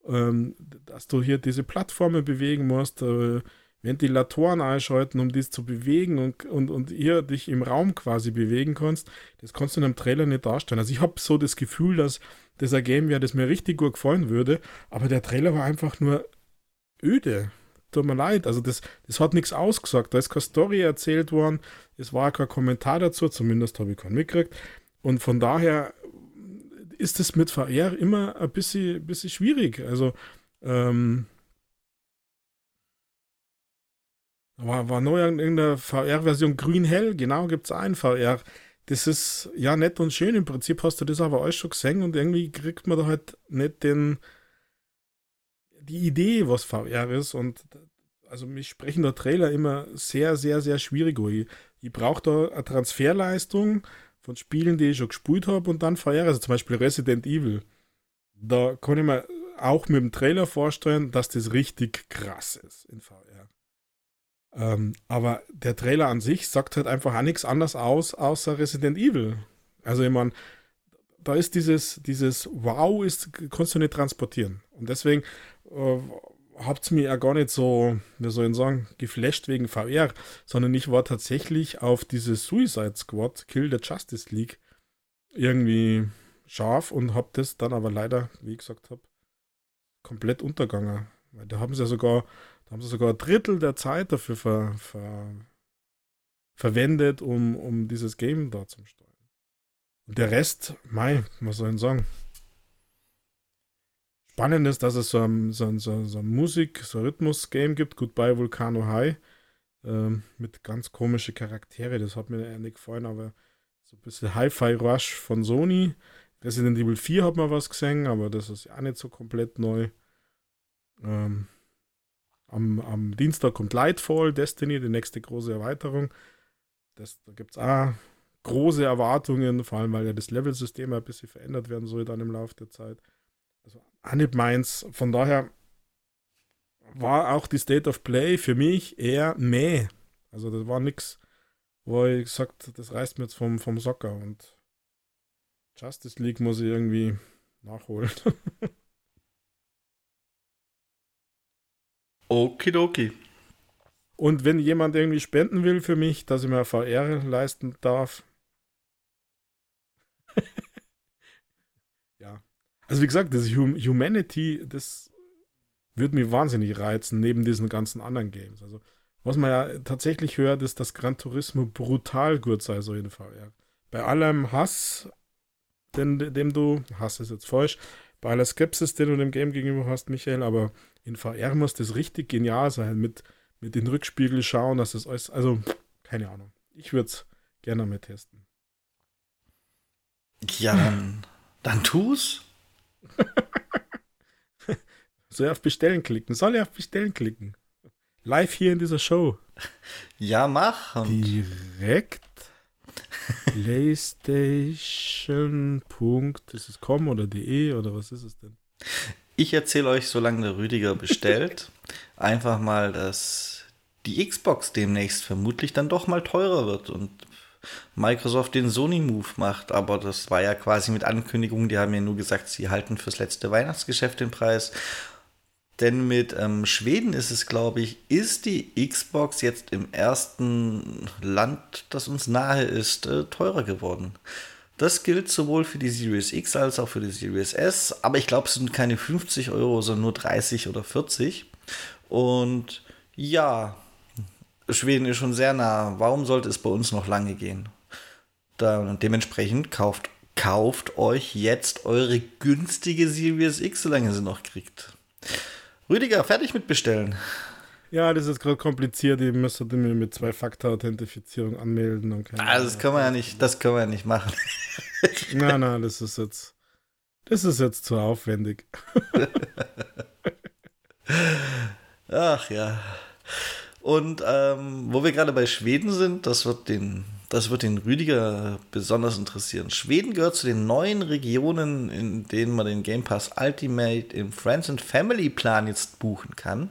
Speaker 2: ähm, dass du hier diese Plattformen bewegen musst, äh, Ventilatoren einschalten, um dies zu bewegen und, und, und hier dich im Raum quasi bewegen kannst, das kannst du in einem Trailer nicht darstellen. Also ich habe so das Gefühl, dass das ein Game wäre, das mir richtig gut gefallen würde, aber der Trailer war einfach nur öde. Tut mir leid, also das, das hat nichts ausgesagt. Da ist keine Story erzählt worden, es war kein Kommentar dazu, zumindest habe ich keinen mitgekriegt. Und von daher ist es mit VR immer ein bisschen, bisschen schwierig. Also, ähm, War, war neu irgendeine VR-Version grün-hell, genau, gibt es ein VR. Das ist ja nett und schön. Im Prinzip hast du das aber alles schon gesehen und irgendwie kriegt man da halt nicht den, die Idee, was VR ist. Und also mich sprechen der Trailer immer sehr, sehr, sehr schwierig. Ich, ich brauche da eine Transferleistung von Spielen, die ich schon gespielt habe und dann VR. Also zum Beispiel Resident Evil. Da kann ich mir auch mit dem Trailer vorstellen, dass das richtig krass ist in VR. Ähm, aber der Trailer an sich sagt halt einfach auch nichts anderes aus, außer Resident Evil. Also ich meine, da ist dieses, dieses Wow, ist, kannst du nicht transportieren. Und deswegen äh, habt es mir ja gar nicht so, wie soll ich sagen, geflasht wegen VR, sondern ich war tatsächlich auf dieses Suicide Squad, Kill the Justice League, irgendwie scharf und hab das dann aber leider, wie ich gesagt habe, komplett untergegangen. Weil da haben sie ja sogar, da haben sie sogar ein Drittel der Zeit dafür ver, ver, verwendet, um, um dieses Game da zu steuern. Und der Rest, mei, was soll ich sagen? Spannend ist, dass es so ein, so ein, so ein Musik-, so Rhythmus-Game gibt, Goodbye Volcano High, ähm, mit ganz komischen Charaktere. Das hat mir nicht gefallen, aber so ein bisschen Hi-Fi Rush von Sony. Resident Evil 4 hat man was gesehen, aber das ist ja auch nicht so komplett neu. Ähm, am, am, Dienstag kommt Lightfall, Destiny, die nächste große Erweiterung. Das, da gibt es auch große Erwartungen, vor allem weil ja das Level-System ein bisschen verändert werden soll dann im Laufe der Zeit. Also Anib meins. Von daher war auch die State of Play für mich eher meh. Also das war nichts, wo ich gesagt das reißt mir jetzt vom, vom Socker und Justice League muss ich irgendwie nachholen.
Speaker 1: Okidoki.
Speaker 2: Und wenn jemand irgendwie spenden will für mich, dass ich mir VR leisten darf. ja. Also wie gesagt, das Humanity, das würde mich wahnsinnig reizen, neben diesen ganzen anderen Games. Also was man ja tatsächlich hört, ist, dass Gran Turismo brutal gut sei, so in VR. Bei allem Hass den, dem du, Hass ist jetzt falsch, bei aller Skepsis, den du dem Game gegenüber hast, Michael, aber in VR muss das richtig genial sein, mit, mit den Rückspiegel schauen, dass das alles, also, keine Ahnung. Ich würde es gerne mal testen.
Speaker 1: Ja, dann, dann tu's.
Speaker 2: Soll ich auf Bestellen klicken? Soll ich auf Bestellen klicken? Live hier in dieser Show.
Speaker 1: Ja, mach.
Speaker 2: Direkt PlayStation. Ist es com oder de oder was ist es denn?
Speaker 1: Ich erzähle euch, solange der Rüdiger bestellt, einfach mal, dass die Xbox demnächst vermutlich dann doch mal teurer wird und Microsoft den Sony-Move macht. Aber das war ja quasi mit Ankündigung, die haben ja nur gesagt, sie halten fürs letzte Weihnachtsgeschäft den Preis. Denn mit ähm, Schweden ist es, glaube ich, ist die Xbox jetzt im ersten Land, das uns nahe ist, äh, teurer geworden. Das gilt sowohl für die Series X als auch für die Series S. Aber ich glaube, es sind keine 50 Euro, sondern nur 30 oder 40. Und ja, Schweden ist schon sehr nah. Warum sollte es bei uns noch lange gehen? Da, dementsprechend kauft, kauft euch jetzt eure günstige Series X, solange sie noch kriegt. Rüdiger, fertig mit Bestellen.
Speaker 2: Ja, das ist gerade kompliziert. Ich müsste mir mit zwei Faktor-Authentifizierung anmelden. Und
Speaker 1: keine ah, das können wir ja nicht, das können wir ja nicht machen.
Speaker 2: nein, nein, das ist jetzt, das ist jetzt zu aufwendig.
Speaker 1: Ach ja. Und ähm, wo wir gerade bei Schweden sind, das wird den das wird den Rüdiger besonders interessieren. Schweden gehört zu den neuen Regionen, in denen man den Game Pass Ultimate im Friends and Family Plan jetzt buchen kann.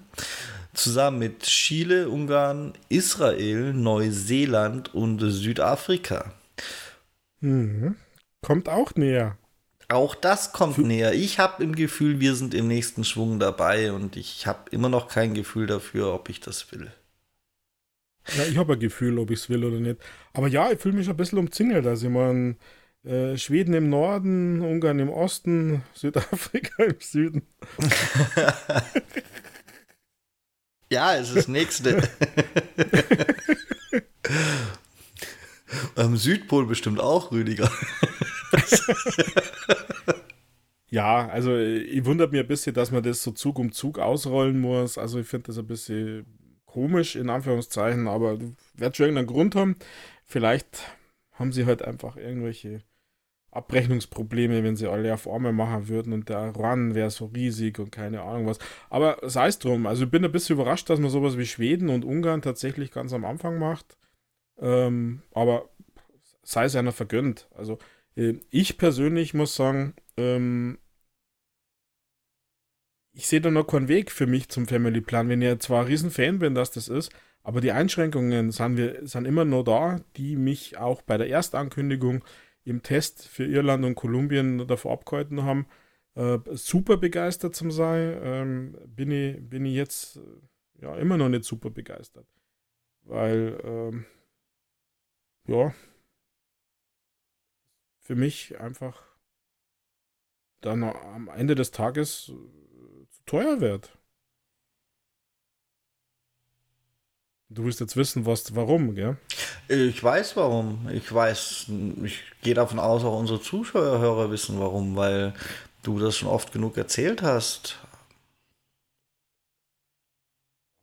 Speaker 1: Zusammen mit Chile, Ungarn, Israel, Neuseeland und Südafrika.
Speaker 2: Mhm. Kommt auch näher.
Speaker 1: Auch das kommt näher. Ich habe im Gefühl, wir sind im nächsten Schwung dabei und ich habe immer noch kein Gefühl dafür, ob ich das will.
Speaker 2: Ja, ich habe ein Gefühl, ob ich es will oder nicht. Aber ja, ich fühle mich ein bisschen umzingelt. Also ich meine, äh, Schweden im Norden, Ungarn im Osten, Südafrika im Süden.
Speaker 1: ja, es ist das nächste. Am Südpol bestimmt auch, Rüdiger.
Speaker 2: ja, also ich wundert mir ein bisschen, dass man das so Zug um Zug ausrollen muss. Also ich finde das ein bisschen komisch, in Anführungszeichen, aber wird schon irgendeinen Grund haben. Vielleicht haben sie halt einfach irgendwelche Abrechnungsprobleme, wenn sie alle auf einmal machen würden und der Run wäre so riesig und keine Ahnung was. Aber sei es drum, also ich bin ein bisschen überrascht, dass man sowas wie Schweden und Ungarn tatsächlich ganz am Anfang macht. Ähm, aber sei es einer vergönnt. Also äh, ich persönlich muss sagen, ähm, ich sehe da noch keinen Weg für mich zum Family Plan. Wenn ich zwar ein Riesenfan bin, dass das ist, aber die Einschränkungen sind, wir, sind immer noch da, die mich auch bei der Erstankündigung im Test für Irland und Kolumbien davor abgehalten haben, äh, super begeistert zu sein, ähm, bin, ich, bin ich jetzt äh, ja immer noch nicht super begeistert. Weil, ähm, ja, für mich einfach dann am Ende des Tages äh, zu teuer wird. Du willst jetzt wissen, was, warum, gell?
Speaker 1: Ich weiß warum. Ich weiß, ich gehe davon aus, auch unsere Zuschauer wissen warum, weil du das schon oft genug erzählt hast.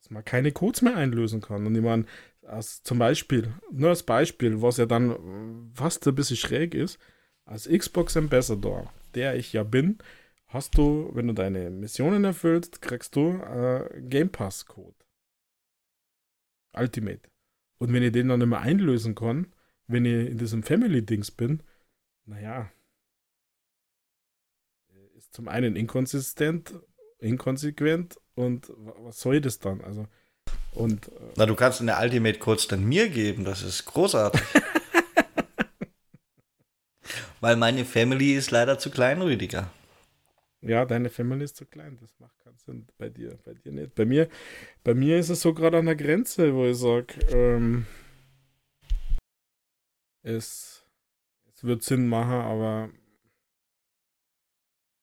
Speaker 2: Dass man keine Codes mehr einlösen kann. Und ich meine, als zum Beispiel, nur als Beispiel, was ja dann fast ein bisschen schräg ist, als Xbox Ambassador, der ich ja bin, hast du, wenn du deine Missionen erfüllst, kriegst du äh, Game Pass Code. Ultimate. Und wenn ich den dann immer einlösen kann, wenn ich in diesem Family-Dings bin, naja, ist zum einen inkonsistent, inkonsequent und was soll das dann? Also, und. Äh,
Speaker 1: Na, du kannst eine Ultimate Codes dann mir geben, das ist großartig. Weil meine Family ist leider zu klein, Rüdiger.
Speaker 2: Ja, deine Family ist zu klein, das macht keinen Sinn bei dir, bei dir nicht. Bei mir, bei mir ist es so gerade an der Grenze, wo ich sage, ähm, es, es wird Sinn machen, aber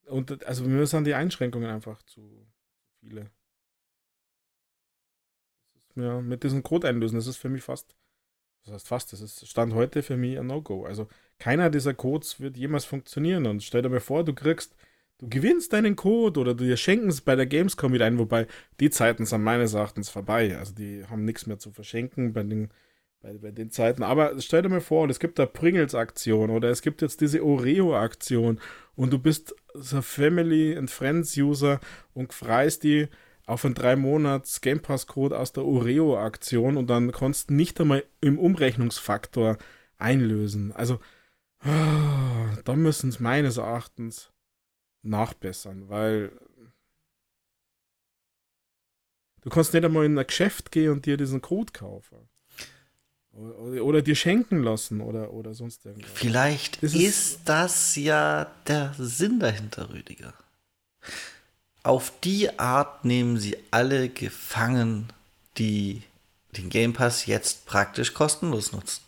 Speaker 2: und also mir sind die Einschränkungen einfach zu viele. Mir mit diesem Code einlösen, das ist für mich fast, das heißt fast, das ist Stand heute für mich ein No-Go. Also keiner dieser Codes wird jemals funktionieren und stell dir mal vor, du kriegst du gewinnst deinen Code oder du dir schenken es bei der Gamescom wieder ein, wobei die Zeiten sind meines Erachtens vorbei. Also die haben nichts mehr zu verschenken bei den, bei, bei den Zeiten. Aber stell dir mal vor, es gibt da Pringles-Aktion oder es gibt jetzt diese Oreo-Aktion und du bist so Family and Friends-User und freist die auf einen drei Monats Game Pass Code aus der Oreo-Aktion und dann kannst du nicht einmal im Umrechnungsfaktor einlösen. Also, oh, da müssen es meines Erachtens nachbessern, weil du kannst nicht einmal in ein Geschäft gehen und dir diesen Code kaufen. Oder, oder dir schenken lassen oder, oder sonst irgendwas.
Speaker 1: Vielleicht ist, ist das ja der Sinn dahinter, Rüdiger. Auf die Art nehmen sie alle gefangen, die den Game Pass jetzt praktisch kostenlos nutzen.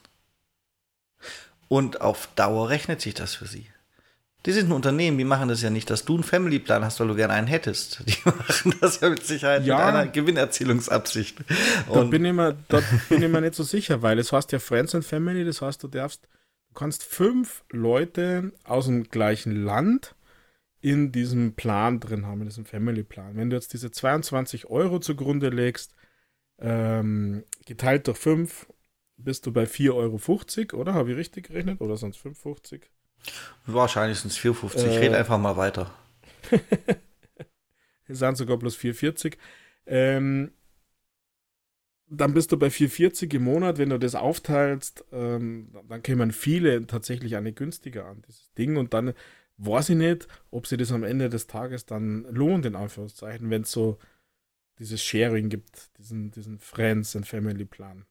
Speaker 1: Und auf Dauer rechnet sich das für sie. Die sind ein Unternehmen, die machen das ja nicht, dass du einen Family-Plan hast, weil du gerne einen hättest. Die machen das ja mit Sicherheit ja, mit einer Gewinnerzielungsabsicht.
Speaker 2: Und da bin, ich mir, da bin ich mir nicht so sicher, weil es heißt ja Friends and Family, das heißt, du darfst, du kannst fünf Leute aus dem gleichen Land in diesem Plan drin haben, in diesem Family-Plan. Wenn du jetzt diese 22 Euro zugrunde legst, ähm, geteilt durch fünf, bist du bei 4,50 Euro, oder? Habe ich richtig gerechnet? Oder sonst 5,50
Speaker 1: Wahrscheinlich sind es 4,50. Äh, Red einfach mal weiter.
Speaker 2: es sind sogar plus 4,40. Ähm, dann bist du bei 4,40 im Monat. Wenn du das aufteilst, ähm, dann kämen viele tatsächlich eine günstiger an, dieses Ding. Und dann weiß ich nicht, ob sich das am Ende des Tages dann lohnt, in Anführungszeichen, wenn es so dieses Sharing gibt, diesen, diesen Friends and Family Plan.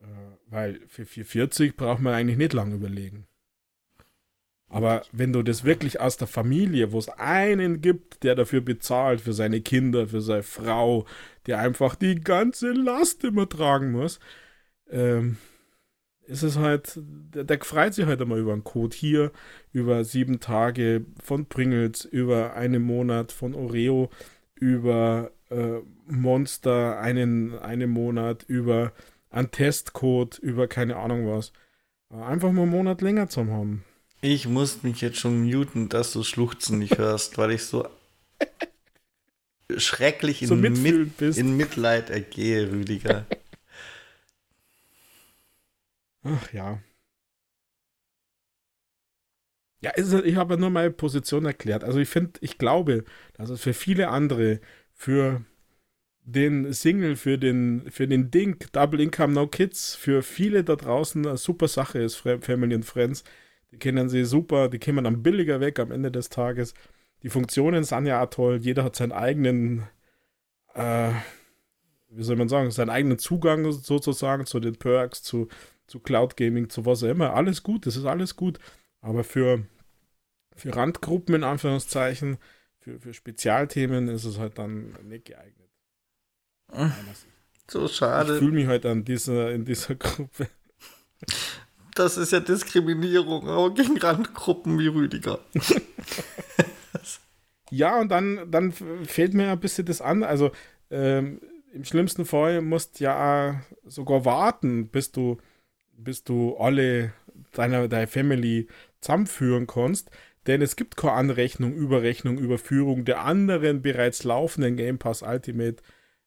Speaker 2: Äh, weil für 4,40 braucht man eigentlich nicht lange überlegen. Aber wenn du das wirklich aus der Familie, wo es einen gibt, der dafür bezahlt, für seine Kinder, für seine Frau, der einfach die ganze Last immer tragen muss, ähm, ist es halt, der, der freut sich halt einmal über einen Code hier, über sieben Tage von Pringles, über einen Monat von Oreo, über äh, Monster einen, einen Monat, über einen Testcode, über keine Ahnung was. Einfach mal einen Monat länger zu haben.
Speaker 1: Ich muss mich jetzt schon muten, dass du Schluchzen nicht hörst, weil ich so schrecklich
Speaker 2: so
Speaker 1: in,
Speaker 2: mitfühlend bist.
Speaker 1: in Mitleid ergehe, Rüdiger.
Speaker 2: Ach ja. Ja, ist, ich habe nur meine Position erklärt. Also ich finde, ich glaube, dass es für viele andere, für den Single, für den, für den Ding, Double Income No Kids, für viele da draußen eine super Sache ist, Family and Friends. Die kennen sie super, die kämen dann billiger weg am Ende des Tages. Die Funktionen sind ja auch toll, jeder hat seinen eigenen, äh, wie soll man sagen, seinen eigenen Zugang sozusagen zu den Perks, zu, zu Cloud Gaming, zu was auch immer. Alles gut, das ist alles gut. Aber für, für Randgruppen in Anführungszeichen, für, für Spezialthemen ist es halt dann nicht geeignet.
Speaker 1: So schade.
Speaker 2: Ich fühle mich halt an dieser, in dieser Gruppe.
Speaker 1: Das ist ja Diskriminierung auch gegen Randgruppen wie Rüdiger.
Speaker 2: ja, und dann, dann fehlt mir ein bisschen das an. Also ähm, im schlimmsten Fall musst ja sogar warten, bis du, bis du alle deiner, deiner Family zusammenführen kannst. Denn es gibt keine Anrechnung, Überrechnung, Überführung der anderen bereits laufenden Game Pass Ultimate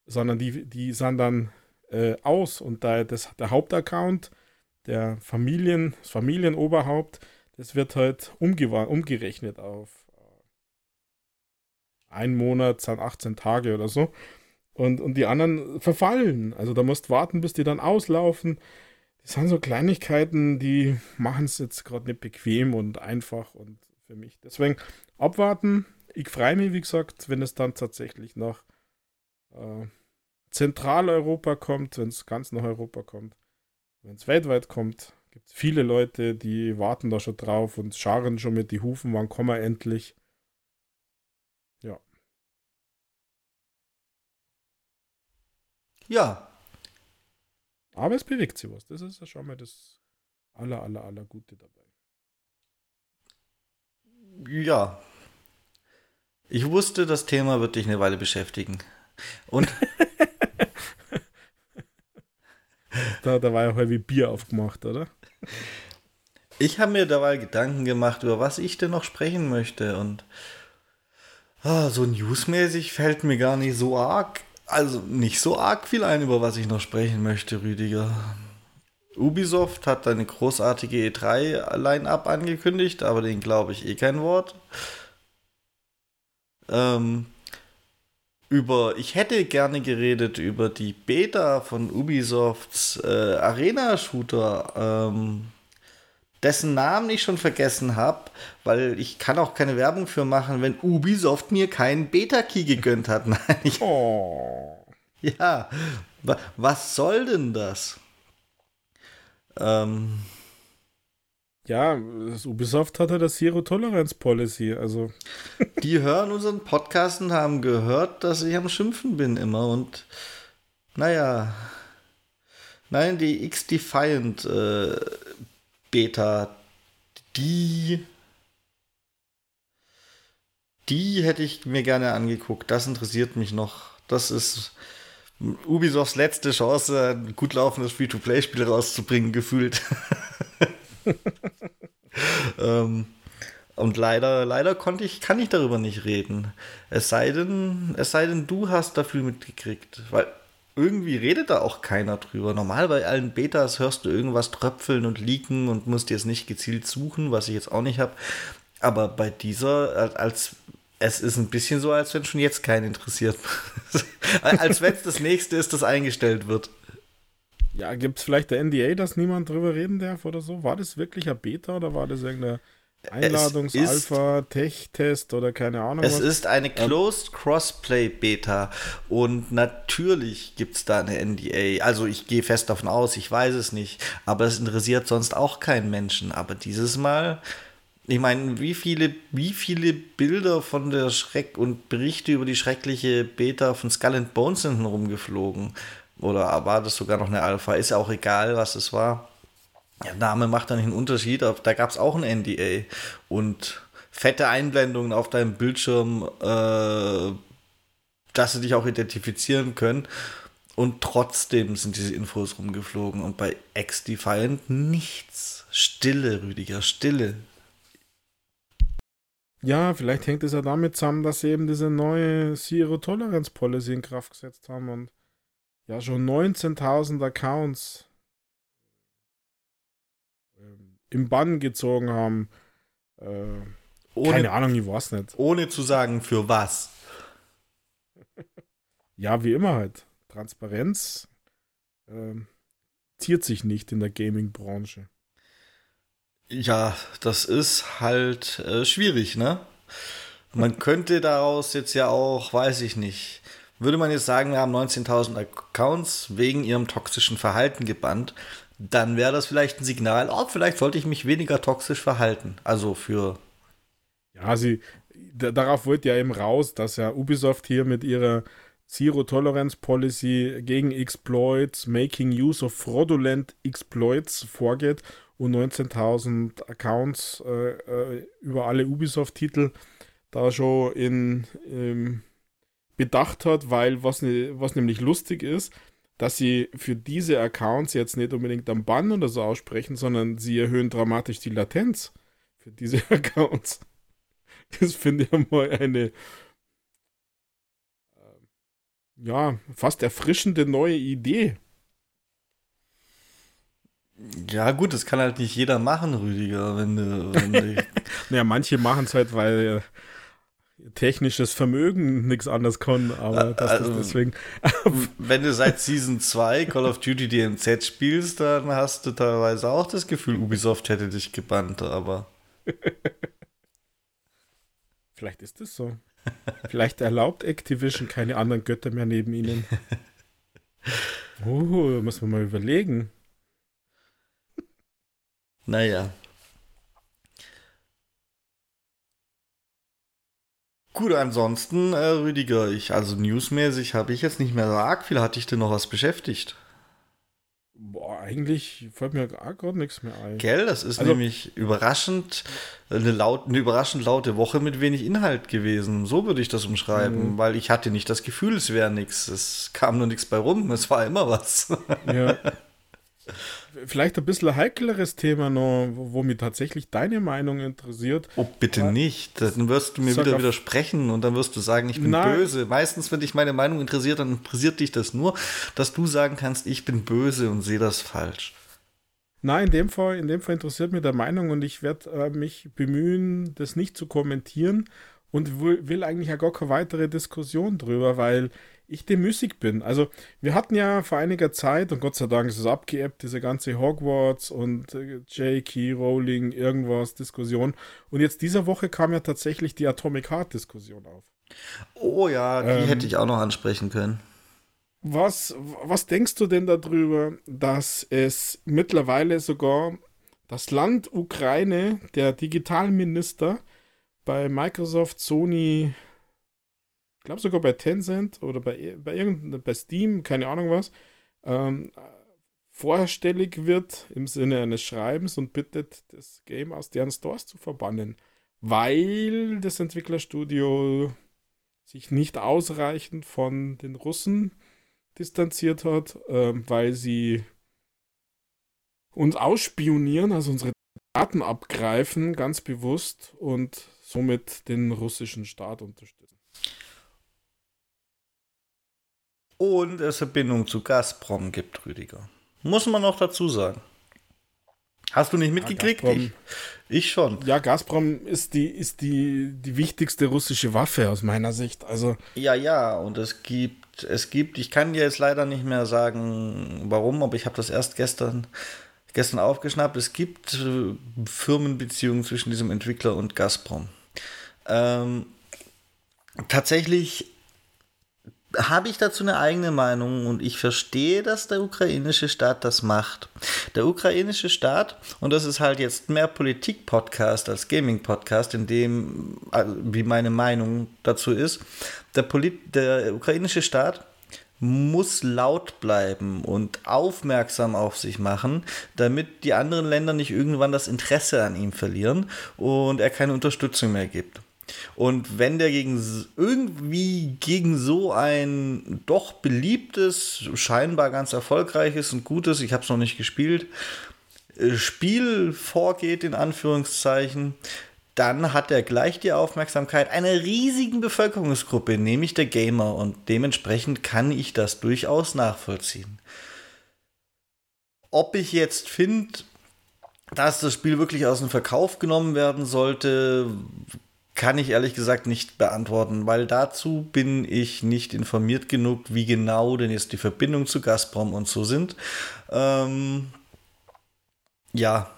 Speaker 2: sondern die, die sind dann äh, aus und da das, der Hauptaccount, der Familien, das Familienoberhaupt, das wird halt umgerechnet auf äh, einen Monat, sind 18 Tage oder so. Und, und die anderen verfallen. Also da musst warten, bis die dann auslaufen. Das sind so Kleinigkeiten, die machen es jetzt gerade nicht bequem und einfach und für mich. Deswegen abwarten. Ich freue mich, wie gesagt, wenn es dann tatsächlich nach äh, Zentraleuropa kommt, wenn es ganz nach Europa kommt, wenn es weltweit kommt, gibt es viele Leute, die warten da schon drauf und scharen schon mit die Hufen, wann kommen wir endlich. Ja.
Speaker 1: Ja.
Speaker 2: Aber es bewegt sich was. Das ist ja schon mal das aller, aller, aller Gute dabei.
Speaker 1: Ja. Ich wusste, das Thema wird dich eine Weile beschäftigen. Und.
Speaker 2: da, da war ja heute wie Bier aufgemacht, oder?
Speaker 1: Ich habe mir dabei Gedanken gemacht, über was ich denn noch sprechen möchte. Und ah, so newsmäßig fällt mir gar nicht so arg, also nicht so arg viel ein, über was ich noch sprechen möchte, Rüdiger. Ubisoft hat eine großartige E3-Line-Up angekündigt, aber den glaube ich eh kein Wort. Ähm, über, ich hätte gerne geredet über die Beta von Ubisofts äh, Arena-Shooter, ähm, dessen Namen ich schon vergessen habe, weil ich kann auch keine Werbung für machen, wenn Ubisoft mir keinen Beta-Key gegönnt hat. Nein, ich,
Speaker 2: oh.
Speaker 1: Ja, was soll denn das? Ähm,
Speaker 2: ja, Ubisoft hatte das Zero Tolerance Policy, also.
Speaker 1: Die hören unseren Podcast und haben gehört, dass ich am Schimpfen bin immer und naja. Nein, die X-Defiant äh, Beta, die. Die hätte ich mir gerne angeguckt. Das interessiert mich noch. Das ist Ubisofts letzte Chance, ein gut laufendes Free-to-Play-Spiel rauszubringen, gefühlt. ähm, und leider, leider konnte ich, kann ich darüber nicht reden. Es sei denn, es sei denn, du hast dafür mitgekriegt. Weil irgendwie redet da auch keiner drüber. Normal bei allen Betas hörst du irgendwas tröpfeln und leaken und musst dir es nicht gezielt suchen, was ich jetzt auch nicht habe. Aber bei dieser, als es ist ein bisschen so, als wenn schon jetzt keinen interessiert. als wenn es das nächste ist, das eingestellt wird.
Speaker 2: Ja, gibt es vielleicht der NDA, dass niemand drüber reden darf oder so? War das wirklich ein Beta oder war das irgendeine Einladungs-Alpha-Tech-Test oder keine Ahnung?
Speaker 1: Es was? ist eine Closed Crossplay Beta und natürlich gibt es da eine NDA. Also ich gehe fest davon aus, ich weiß es nicht, aber es interessiert sonst auch keinen Menschen. Aber dieses Mal, ich meine, wie viele, wie viele Bilder von der Schreck und Berichte über die schreckliche Beta von Skull and Bones sind rumgeflogen? Oder war das sogar noch eine Alpha? Ist ja auch egal, was es war. Der Name macht da nicht einen Unterschied. Da gab es auch ein NDA. Und fette Einblendungen auf deinem Bildschirm, äh, dass sie dich auch identifizieren können. Und trotzdem sind diese Infos rumgeflogen. Und bei X-Defiant nichts. Stille, Rüdiger, Stille.
Speaker 2: Ja, vielleicht hängt es ja damit zusammen, dass sie eben diese neue Zero Tolerance Policy in Kraft gesetzt haben und ja schon 19.000 Accounts ähm, im Bann gezogen haben. Äh, ohne, keine Ahnung, ich weiß nicht.
Speaker 1: Ohne zu sagen, für was.
Speaker 2: ja, wie immer halt. Transparenz äh, ziert sich nicht in der Gaming-Branche.
Speaker 1: Ja, das ist halt äh, schwierig, ne? Man könnte daraus jetzt ja auch, weiß ich nicht, würde man jetzt sagen, wir haben 19.000 Accounts wegen ihrem toxischen Verhalten gebannt, dann wäre das vielleicht ein Signal, oh, vielleicht sollte ich mich weniger toxisch verhalten. Also für.
Speaker 2: Ja, sie, darauf wollte ja eben raus, dass ja Ubisoft hier mit ihrer Zero Tolerance Policy gegen Exploits, Making Use of Fraudulent Exploits vorgeht und 19.000 Accounts äh, äh, über alle Ubisoft-Titel da schon in ähm, bedacht hat, weil was, ne, was nämlich lustig ist, dass sie für diese Accounts jetzt nicht unbedingt am Bann oder so aussprechen, sondern sie erhöhen dramatisch die Latenz für diese Accounts. Das finde ich mal eine äh, ja, fast erfrischende neue Idee.
Speaker 1: Ja, gut, das kann halt nicht jeder machen, Rüdiger, wenn du. Wenn
Speaker 2: naja, manche machen es halt, weil technisches Vermögen nichts anderes kann, aber das also, ist deswegen.
Speaker 1: wenn du seit Season 2 Call of Duty DMZ spielst, dann hast du teilweise auch das Gefühl, Ubisoft hätte dich gebannt, aber.
Speaker 2: Vielleicht ist es so. Vielleicht erlaubt Activision keine anderen Götter mehr neben ihnen. Oh, muss man mal überlegen.
Speaker 1: Naja. Gut, ansonsten, äh, Rüdiger, ich, also newsmäßig habe ich jetzt nicht mehr so arg viel. Hatte ich denn noch was beschäftigt?
Speaker 2: Boah, eigentlich fällt mir gar, nichts mehr ein.
Speaker 1: Gell, das ist also, nämlich überraschend, eine, laut, eine überraschend laute Woche mit wenig Inhalt gewesen. So würde ich das umschreiben, mhm. weil ich hatte nicht das Gefühl, es wäre nichts. Es kam nur nichts bei rum, es war immer was. Ja.
Speaker 2: vielleicht ein bisschen ein heikleres Thema noch, wo mich tatsächlich deine Meinung interessiert.
Speaker 1: Oh, bitte ja. nicht. Dann wirst du mir Sag wieder widersprechen und dann wirst du sagen, ich bin Nein. böse. Meistens, wenn dich meine Meinung interessiert, dann interessiert dich das nur, dass du sagen kannst, ich bin böse und sehe das falsch.
Speaker 2: Nein, in dem Fall, in dem Fall interessiert mich der Meinung und ich werde äh, mich bemühen, das nicht zu kommentieren und will, will eigentlich ja gar keine weitere Diskussion drüber, weil ich demüßig bin. Also, wir hatten ja vor einiger Zeit, und Gott sei Dank ist es abgeebbt, diese ganze Hogwarts und äh, J.K. Rowling, irgendwas Diskussion. Und jetzt dieser Woche kam ja tatsächlich die Atomic Heart Diskussion auf.
Speaker 1: Oh ja, die ähm, hätte ich auch noch ansprechen können.
Speaker 2: Was, was denkst du denn darüber, dass es mittlerweile sogar das Land Ukraine, der Digitalminister bei Microsoft, Sony, glaube sogar bei Tencent oder bei, bei irgendeinem, bei Steam, keine Ahnung was, ähm, vorstellig wird im Sinne eines Schreibens und bittet, das Game aus deren Stores zu verbannen, weil das Entwicklerstudio sich nicht ausreichend von den Russen distanziert hat, äh, weil sie uns ausspionieren, also unsere Daten abgreifen, ganz bewusst und somit den russischen Staat unterstützen.
Speaker 1: Und es Verbindung zu Gazprom gibt, Rüdiger. Muss man noch dazu sagen. Hast du nicht mitgekriegt? Ja, ich, ich, schon.
Speaker 2: Ja, Gazprom ist die, ist die, die wichtigste russische Waffe aus meiner Sicht. Also
Speaker 1: ja, ja, und es gibt, es gibt, ich kann dir jetzt leider nicht mehr sagen, warum, aber ich habe das erst gestern, gestern aufgeschnappt. Es gibt äh, Firmenbeziehungen zwischen diesem Entwickler und Gazprom. Ähm, tatsächlich habe ich dazu eine eigene Meinung und ich verstehe, dass der ukrainische Staat das macht. Der ukrainische Staat, und das ist halt jetzt mehr Politik-Podcast als Gaming-Podcast, in dem, also wie meine Meinung dazu ist, der, Polit der ukrainische Staat muss laut bleiben und aufmerksam auf sich machen, damit die anderen Länder nicht irgendwann das Interesse an ihm verlieren und er keine Unterstützung mehr gibt. Und wenn der gegen irgendwie gegen so ein doch beliebtes, scheinbar ganz erfolgreiches und gutes, ich habe es noch nicht gespielt, äh, Spiel vorgeht, in Anführungszeichen, dann hat er gleich die Aufmerksamkeit einer riesigen Bevölkerungsgruppe, nämlich der Gamer. Und dementsprechend kann ich das durchaus nachvollziehen. Ob ich jetzt finde, dass das Spiel wirklich aus dem Verkauf genommen werden sollte, kann ich ehrlich gesagt nicht beantworten, weil dazu bin ich nicht informiert genug, wie genau denn jetzt die Verbindung zu Gazprom und so sind. Ähm, ja,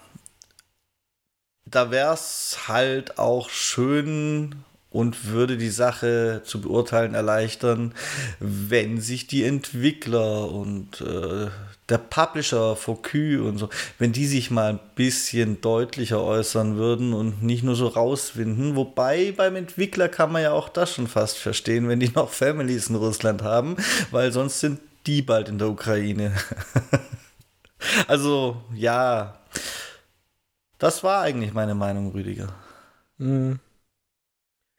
Speaker 1: da wäre es halt auch schön und würde die Sache zu beurteilen erleichtern, wenn sich die Entwickler und äh, der Publisher Focus und so, wenn die sich mal ein bisschen deutlicher äußern würden und nicht nur so rauswinden. Wobei beim Entwickler kann man ja auch das schon fast verstehen, wenn die noch Families in Russland haben, weil sonst sind die bald in der Ukraine. also ja, das war eigentlich meine Meinung, Rüdiger.
Speaker 2: Mhm.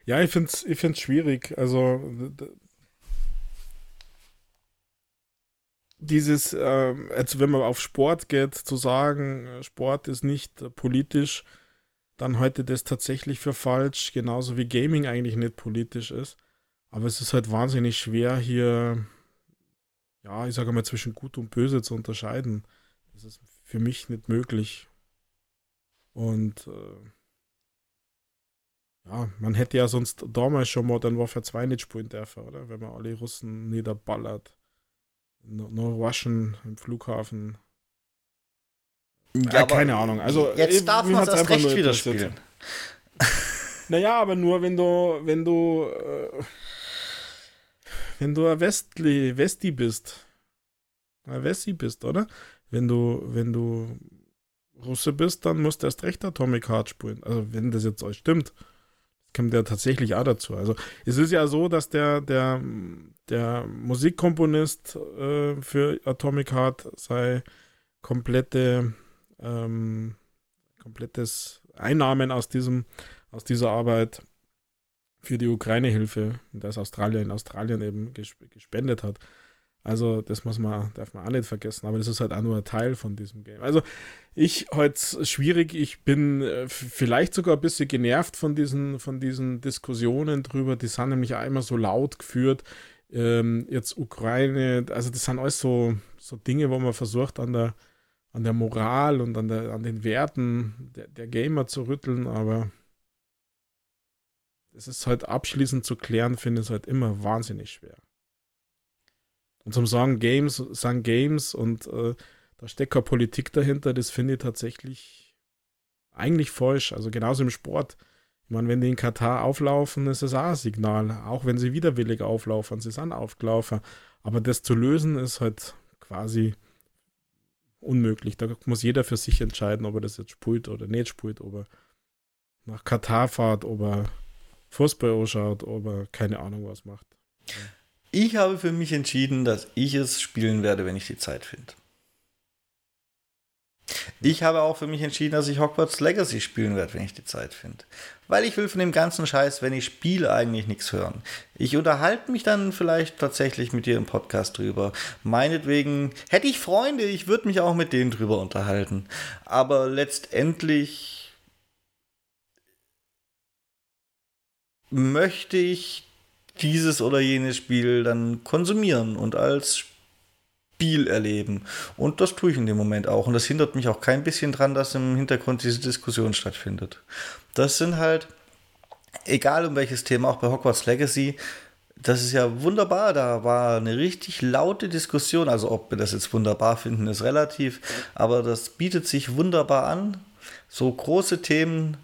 Speaker 2: Ja, ich finde es ich find's schwierig. Also, dieses, äh, also wenn man auf Sport geht, zu sagen, Sport ist nicht äh, politisch, dann halte das tatsächlich für falsch, genauso wie Gaming eigentlich nicht politisch ist. Aber es ist halt wahnsinnig schwer, hier, ja, ich sage mal, zwischen Gut und Böse zu unterscheiden. Das ist für mich nicht möglich. Und äh, ja, man hätte ja sonst damals schon Modern Warfare 2 nicht spielen dürfen, oder? Wenn man alle Russen niederballert. Nur no Russian im Flughafen. Ja, äh, keine Ahnung. Also,
Speaker 1: jetzt darf man es erst recht wieder spielen.
Speaker 2: naja, aber nur wenn du, wenn du, äh, wenn du ein Westli, Westi bist. Ein Westi bist, oder? Wenn du, wenn du Russe bist, dann musst du erst recht Atomic Heart spielen. Also wenn das jetzt euch stimmt. Kommt ja tatsächlich auch dazu. Also es ist ja so, dass der, der, der Musikkomponist äh, für Atomic Heart sei komplette, ähm, komplettes Einnahmen aus diesem, aus dieser Arbeit für die Ukraine-Hilfe, das Australien in Australien eben gespendet hat. Also, das muss man, darf man auch nicht vergessen, aber das ist halt auch nur ein Teil von diesem Game. Also, ich heute schwierig, ich bin äh, vielleicht sogar ein bisschen genervt von diesen, von diesen Diskussionen drüber. Die sind nämlich auch immer so laut geführt. Ähm, jetzt Ukraine, also das sind alles so, so Dinge, wo man versucht, an der, an der Moral und an, der, an den Werten der, der Gamer zu rütteln, aber es ist halt abschließend zu klären, finde ich es halt immer wahnsinnig schwer. Und zum Sagen Games, sagen Games und äh, da steckt keine Politik dahinter, das finde ich tatsächlich eigentlich falsch. Also genauso im Sport. Ich meine, wenn die in Katar auflaufen, ist das auch ein Signal. Auch wenn sie widerwillig auflaufen, sie sind aufgelaufen. Aber das zu lösen ist halt quasi unmöglich. Da muss jeder für sich entscheiden, ob er das jetzt spielt oder nicht spielt, ob er nach Katar fährt, ob er Fußball ausschaut, ob er keine Ahnung was macht.
Speaker 1: Ich habe für mich entschieden, dass ich es spielen werde, wenn ich die Zeit finde. Ich habe auch für mich entschieden, dass ich Hogwarts Legacy spielen werde, wenn ich die Zeit finde. Weil ich will von dem ganzen Scheiß, wenn ich spiele, eigentlich nichts hören. Ich unterhalte mich dann vielleicht tatsächlich mit dir im Podcast drüber. Meinetwegen hätte ich Freunde, ich würde mich auch mit denen drüber unterhalten. Aber letztendlich möchte ich dieses oder jenes Spiel dann konsumieren und als Spiel erleben. Und das tue ich in dem Moment auch. Und das hindert mich auch kein bisschen dran, dass im Hintergrund diese Diskussion stattfindet. Das sind halt, egal um welches Thema, auch bei Hogwarts Legacy, das ist ja wunderbar. Da war eine richtig laute Diskussion. Also, ob wir das jetzt wunderbar finden, ist relativ. Aber das bietet sich wunderbar an. So große Themen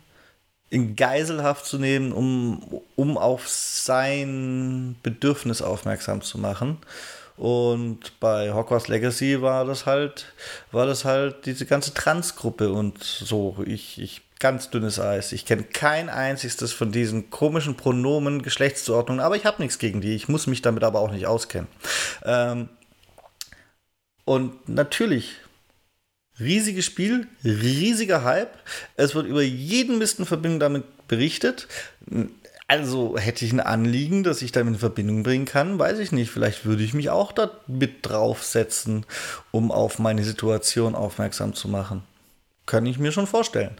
Speaker 1: in Geiselhaft zu nehmen, um, um auf sein Bedürfnis aufmerksam zu machen. Und bei Hogwarts Legacy war das halt, war das halt diese ganze Transgruppe und so. Ich, ich ganz dünnes Eis. Ich kenne kein einziges von diesen komischen Pronomen, Geschlechtszuordnungen, aber ich habe nichts gegen die. Ich muss mich damit aber auch nicht auskennen. Ähm, und natürlich Riesiges Spiel, riesiger Hype. Es wird über jeden Mist in Verbindung damit berichtet. Also hätte ich ein Anliegen, das ich damit in Verbindung bringen kann, weiß ich nicht. Vielleicht würde ich mich auch da mit draufsetzen, um auf meine Situation aufmerksam zu machen. Kann ich mir schon vorstellen.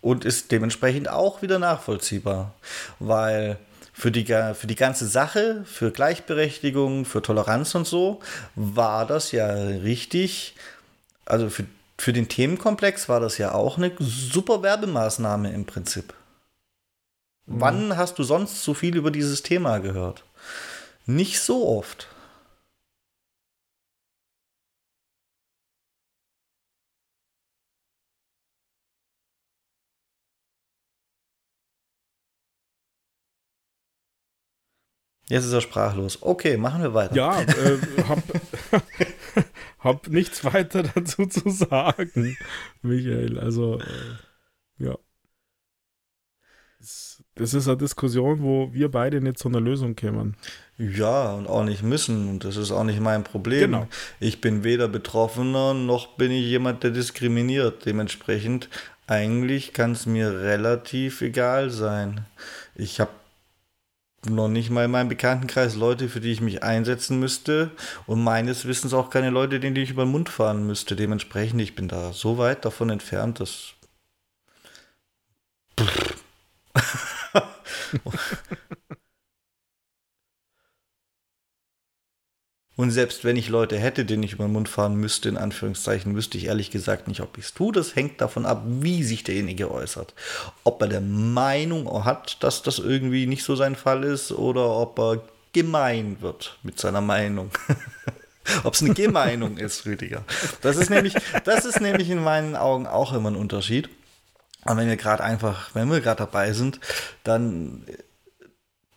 Speaker 1: Und ist dementsprechend auch wieder nachvollziehbar. Weil für die, für die ganze Sache, für Gleichberechtigung, für Toleranz und so, war das ja richtig. Also für, für den Themenkomplex war das ja auch eine super Werbemaßnahme im Prinzip. Mhm. Wann hast du sonst so viel über dieses Thema gehört? Nicht so oft. Jetzt ist er sprachlos. Okay, machen wir weiter.
Speaker 2: Ja, äh, hab, hab nichts weiter dazu zu sagen, Michael. Also, äh, ja. Das ist eine Diskussion, wo wir beide nicht zu einer Lösung kämen.
Speaker 1: Ja, und auch nicht müssen. Und das ist auch nicht mein Problem. Genau. Ich bin weder Betroffener noch bin ich jemand, der diskriminiert. Dementsprechend, eigentlich kann es mir relativ egal sein. Ich habe noch nicht mal in meinem Bekanntenkreis Leute, für die ich mich einsetzen müsste und meines Wissens auch keine Leute, denen ich über den Mund fahren müsste. Dementsprechend, ich bin da so weit davon entfernt, dass. Und selbst wenn ich Leute hätte, denen ich über den Mund fahren müsste, in Anführungszeichen, wüsste ich ehrlich gesagt nicht, ob ich es tue. Das hängt davon ab, wie sich derjenige äußert. Ob er der Meinung hat, dass das irgendwie nicht so sein Fall ist oder ob er gemein wird mit seiner Meinung. ob es eine Gemeinung ist, Rüdiger. Das ist nämlich, das ist nämlich in meinen Augen auch immer ein Unterschied. Und wenn wir gerade einfach, wenn wir gerade dabei sind, dann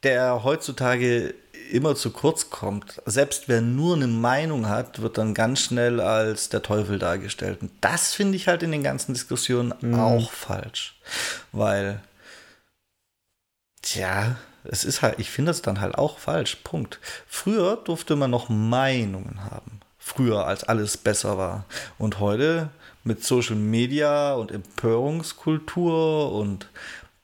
Speaker 1: der heutzutage immer zu kurz kommt. Selbst wer nur eine Meinung hat, wird dann ganz schnell als der Teufel dargestellt. Und das finde ich halt in den ganzen Diskussionen mhm. auch falsch. Weil, tja, es ist halt, ich finde es dann halt auch falsch. Punkt. Früher durfte man noch Meinungen haben. Früher, als alles besser war. Und heute mit Social Media und Empörungskultur und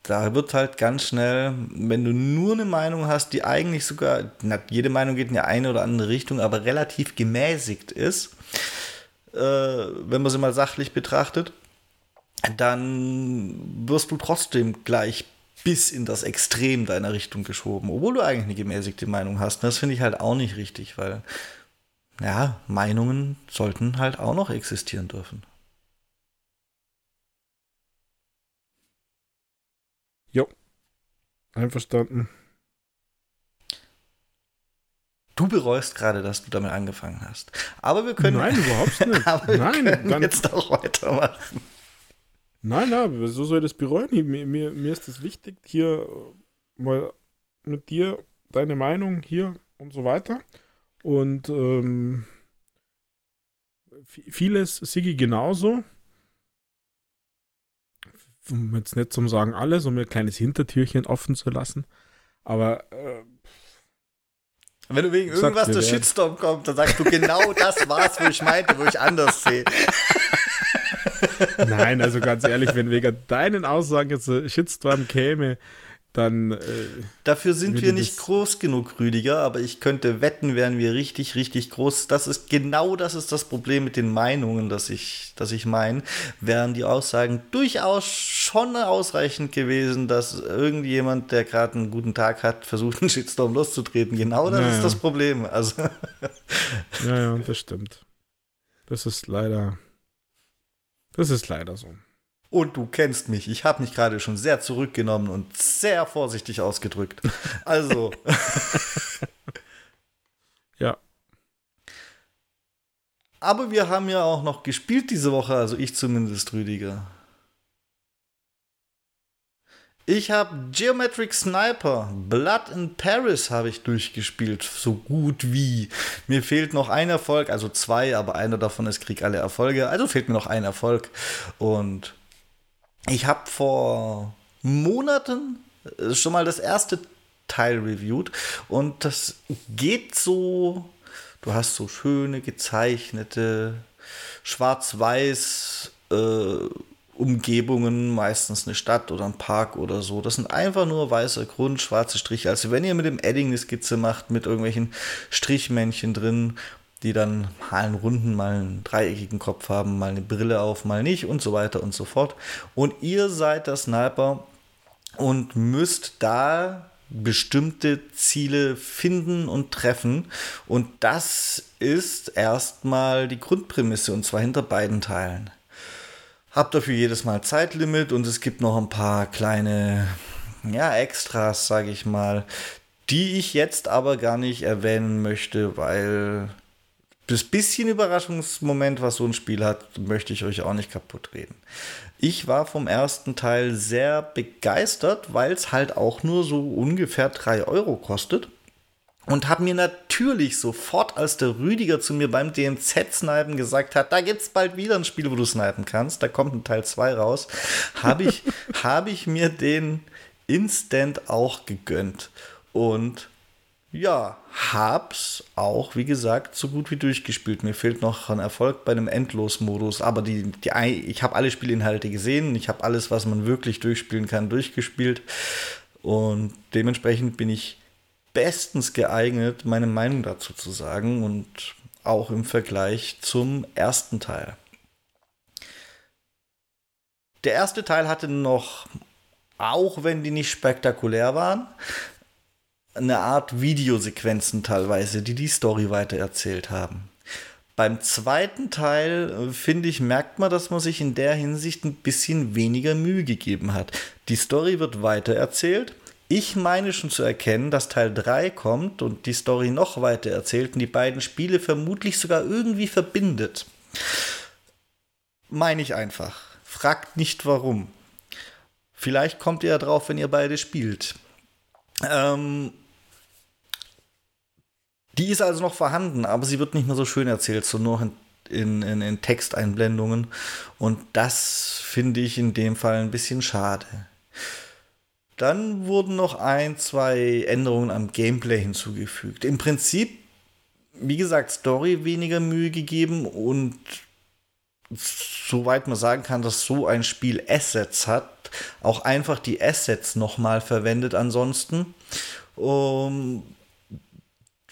Speaker 1: da wird halt ganz schnell, wenn du nur eine Meinung hast, die eigentlich sogar, na, jede Meinung geht in die eine oder andere Richtung, aber relativ gemäßigt ist, äh, wenn man sie mal sachlich betrachtet, dann wirst du trotzdem gleich bis in das Extrem deiner Richtung geschoben, obwohl du eigentlich eine gemäßigte Meinung hast. Das finde ich halt auch nicht richtig, weil, ja, Meinungen sollten halt auch noch existieren dürfen.
Speaker 2: Jo. Einverstanden.
Speaker 1: Du bereust gerade, dass du damit angefangen hast. Aber wir können.
Speaker 2: Nein, überhaupt nicht.
Speaker 1: aber nein, wir können jetzt auch weitermachen.
Speaker 2: Nein, nein, so soll das bereuen. Mir, mir, mir ist es wichtig, hier mal mit dir deine Meinung hier und so weiter. Und ähm, vieles Sigi genauso um jetzt nicht zum Sagen alles, um mir ein kleines Hintertürchen offen zu lassen. Aber äh,
Speaker 1: wenn du wegen irgendwas der Shitstorm kommt, dann sagst du genau das war's, wo ich meinte, wo ich anders sehe.
Speaker 2: Nein, also ganz ehrlich, wenn wegen deinen Aussagen jetzt ein Shitstorm käme, dann. Äh,
Speaker 1: Dafür sind wir nicht groß genug, Rüdiger, aber ich könnte wetten, wären wir richtig, richtig groß. Das ist genau das ist das Problem mit den Meinungen, das ich, das ich meine. Wären die Aussagen durchaus schon ausreichend gewesen, dass irgendjemand, der gerade einen guten Tag hat, versucht, einen Shitstorm loszutreten. Genau das naja. ist das Problem. Also.
Speaker 2: ja, ja, das stimmt. Das ist leider. Das ist leider so.
Speaker 1: Und du kennst mich. Ich habe mich gerade schon sehr zurückgenommen und sehr vorsichtig ausgedrückt. Also.
Speaker 2: ja.
Speaker 1: Aber wir haben ja auch noch gespielt diese Woche, also ich zumindest, Rüdiger. Ich habe Geometric Sniper, Blood in Paris habe ich durchgespielt, so gut wie. Mir fehlt noch ein Erfolg, also zwei, aber einer davon ist Krieg alle Erfolge, also fehlt mir noch ein Erfolg. Und ich habe vor Monaten äh, schon mal das erste Teil reviewed und das geht so, du hast so schöne gezeichnete schwarz-weiß äh, Umgebungen, meistens eine Stadt oder ein Park oder so. Das sind einfach nur weißer Grund, schwarze Striche. Also wenn ihr mit dem Edding eine Skizze macht, mit irgendwelchen Strichmännchen drin, die dann mal einen runden, mal einen dreieckigen Kopf haben, mal eine Brille auf, mal nicht und so weiter und so fort. Und ihr seid der Sniper und müsst da bestimmte Ziele finden und treffen. Und das ist erstmal die Grundprämisse und zwar hinter beiden Teilen. Habt dafür jedes Mal Zeitlimit und es gibt noch ein paar kleine ja, Extras, sage ich mal, die ich jetzt aber gar nicht erwähnen möchte, weil das bisschen Überraschungsmoment, was so ein Spiel hat, möchte ich euch auch nicht kaputt reden. Ich war vom ersten Teil sehr begeistert, weil es halt auch nur so ungefähr 3 Euro kostet. Und habe mir natürlich sofort, als der Rüdiger zu mir beim DMZ-Snipen gesagt hat, da gibt es bald wieder ein Spiel, wo du snipen kannst, da kommt ein Teil 2 raus, habe ich, hab ich mir den instant auch gegönnt. Und ja, hab's auch, wie gesagt, so gut wie durchgespielt. Mir fehlt noch ein Erfolg bei einem Endlos-Modus, aber die, die, ich habe alle Spielinhalte gesehen, ich habe alles, was man wirklich durchspielen kann, durchgespielt. Und dementsprechend bin ich bestens geeignet, meine Meinung dazu zu sagen und auch im Vergleich zum ersten Teil. Der erste Teil hatte noch, auch wenn die nicht spektakulär waren, eine Art Videosequenzen teilweise, die die Story weitererzählt haben. Beim zweiten Teil, äh, finde ich, merkt man, dass man sich in der Hinsicht ein bisschen weniger Mühe gegeben hat. Die Story wird weitererzählt. Ich meine schon zu erkennen, dass Teil 3 kommt und die Story noch weiter erzählt und die beiden Spiele vermutlich sogar irgendwie verbindet. Meine ich einfach. Fragt nicht warum. Vielleicht kommt ihr ja drauf, wenn ihr beide spielt. Ähm, die ist also noch vorhanden, aber sie wird nicht mehr so schön erzählt, so nur in, in, in, in Texteinblendungen. Und das finde ich in dem Fall ein bisschen schade. Dann wurden noch ein, zwei Änderungen am Gameplay hinzugefügt. Im Prinzip, wie gesagt, Story weniger Mühe gegeben und soweit man sagen kann, dass so ein Spiel Assets hat, auch einfach die Assets nochmal verwendet ansonsten. Um,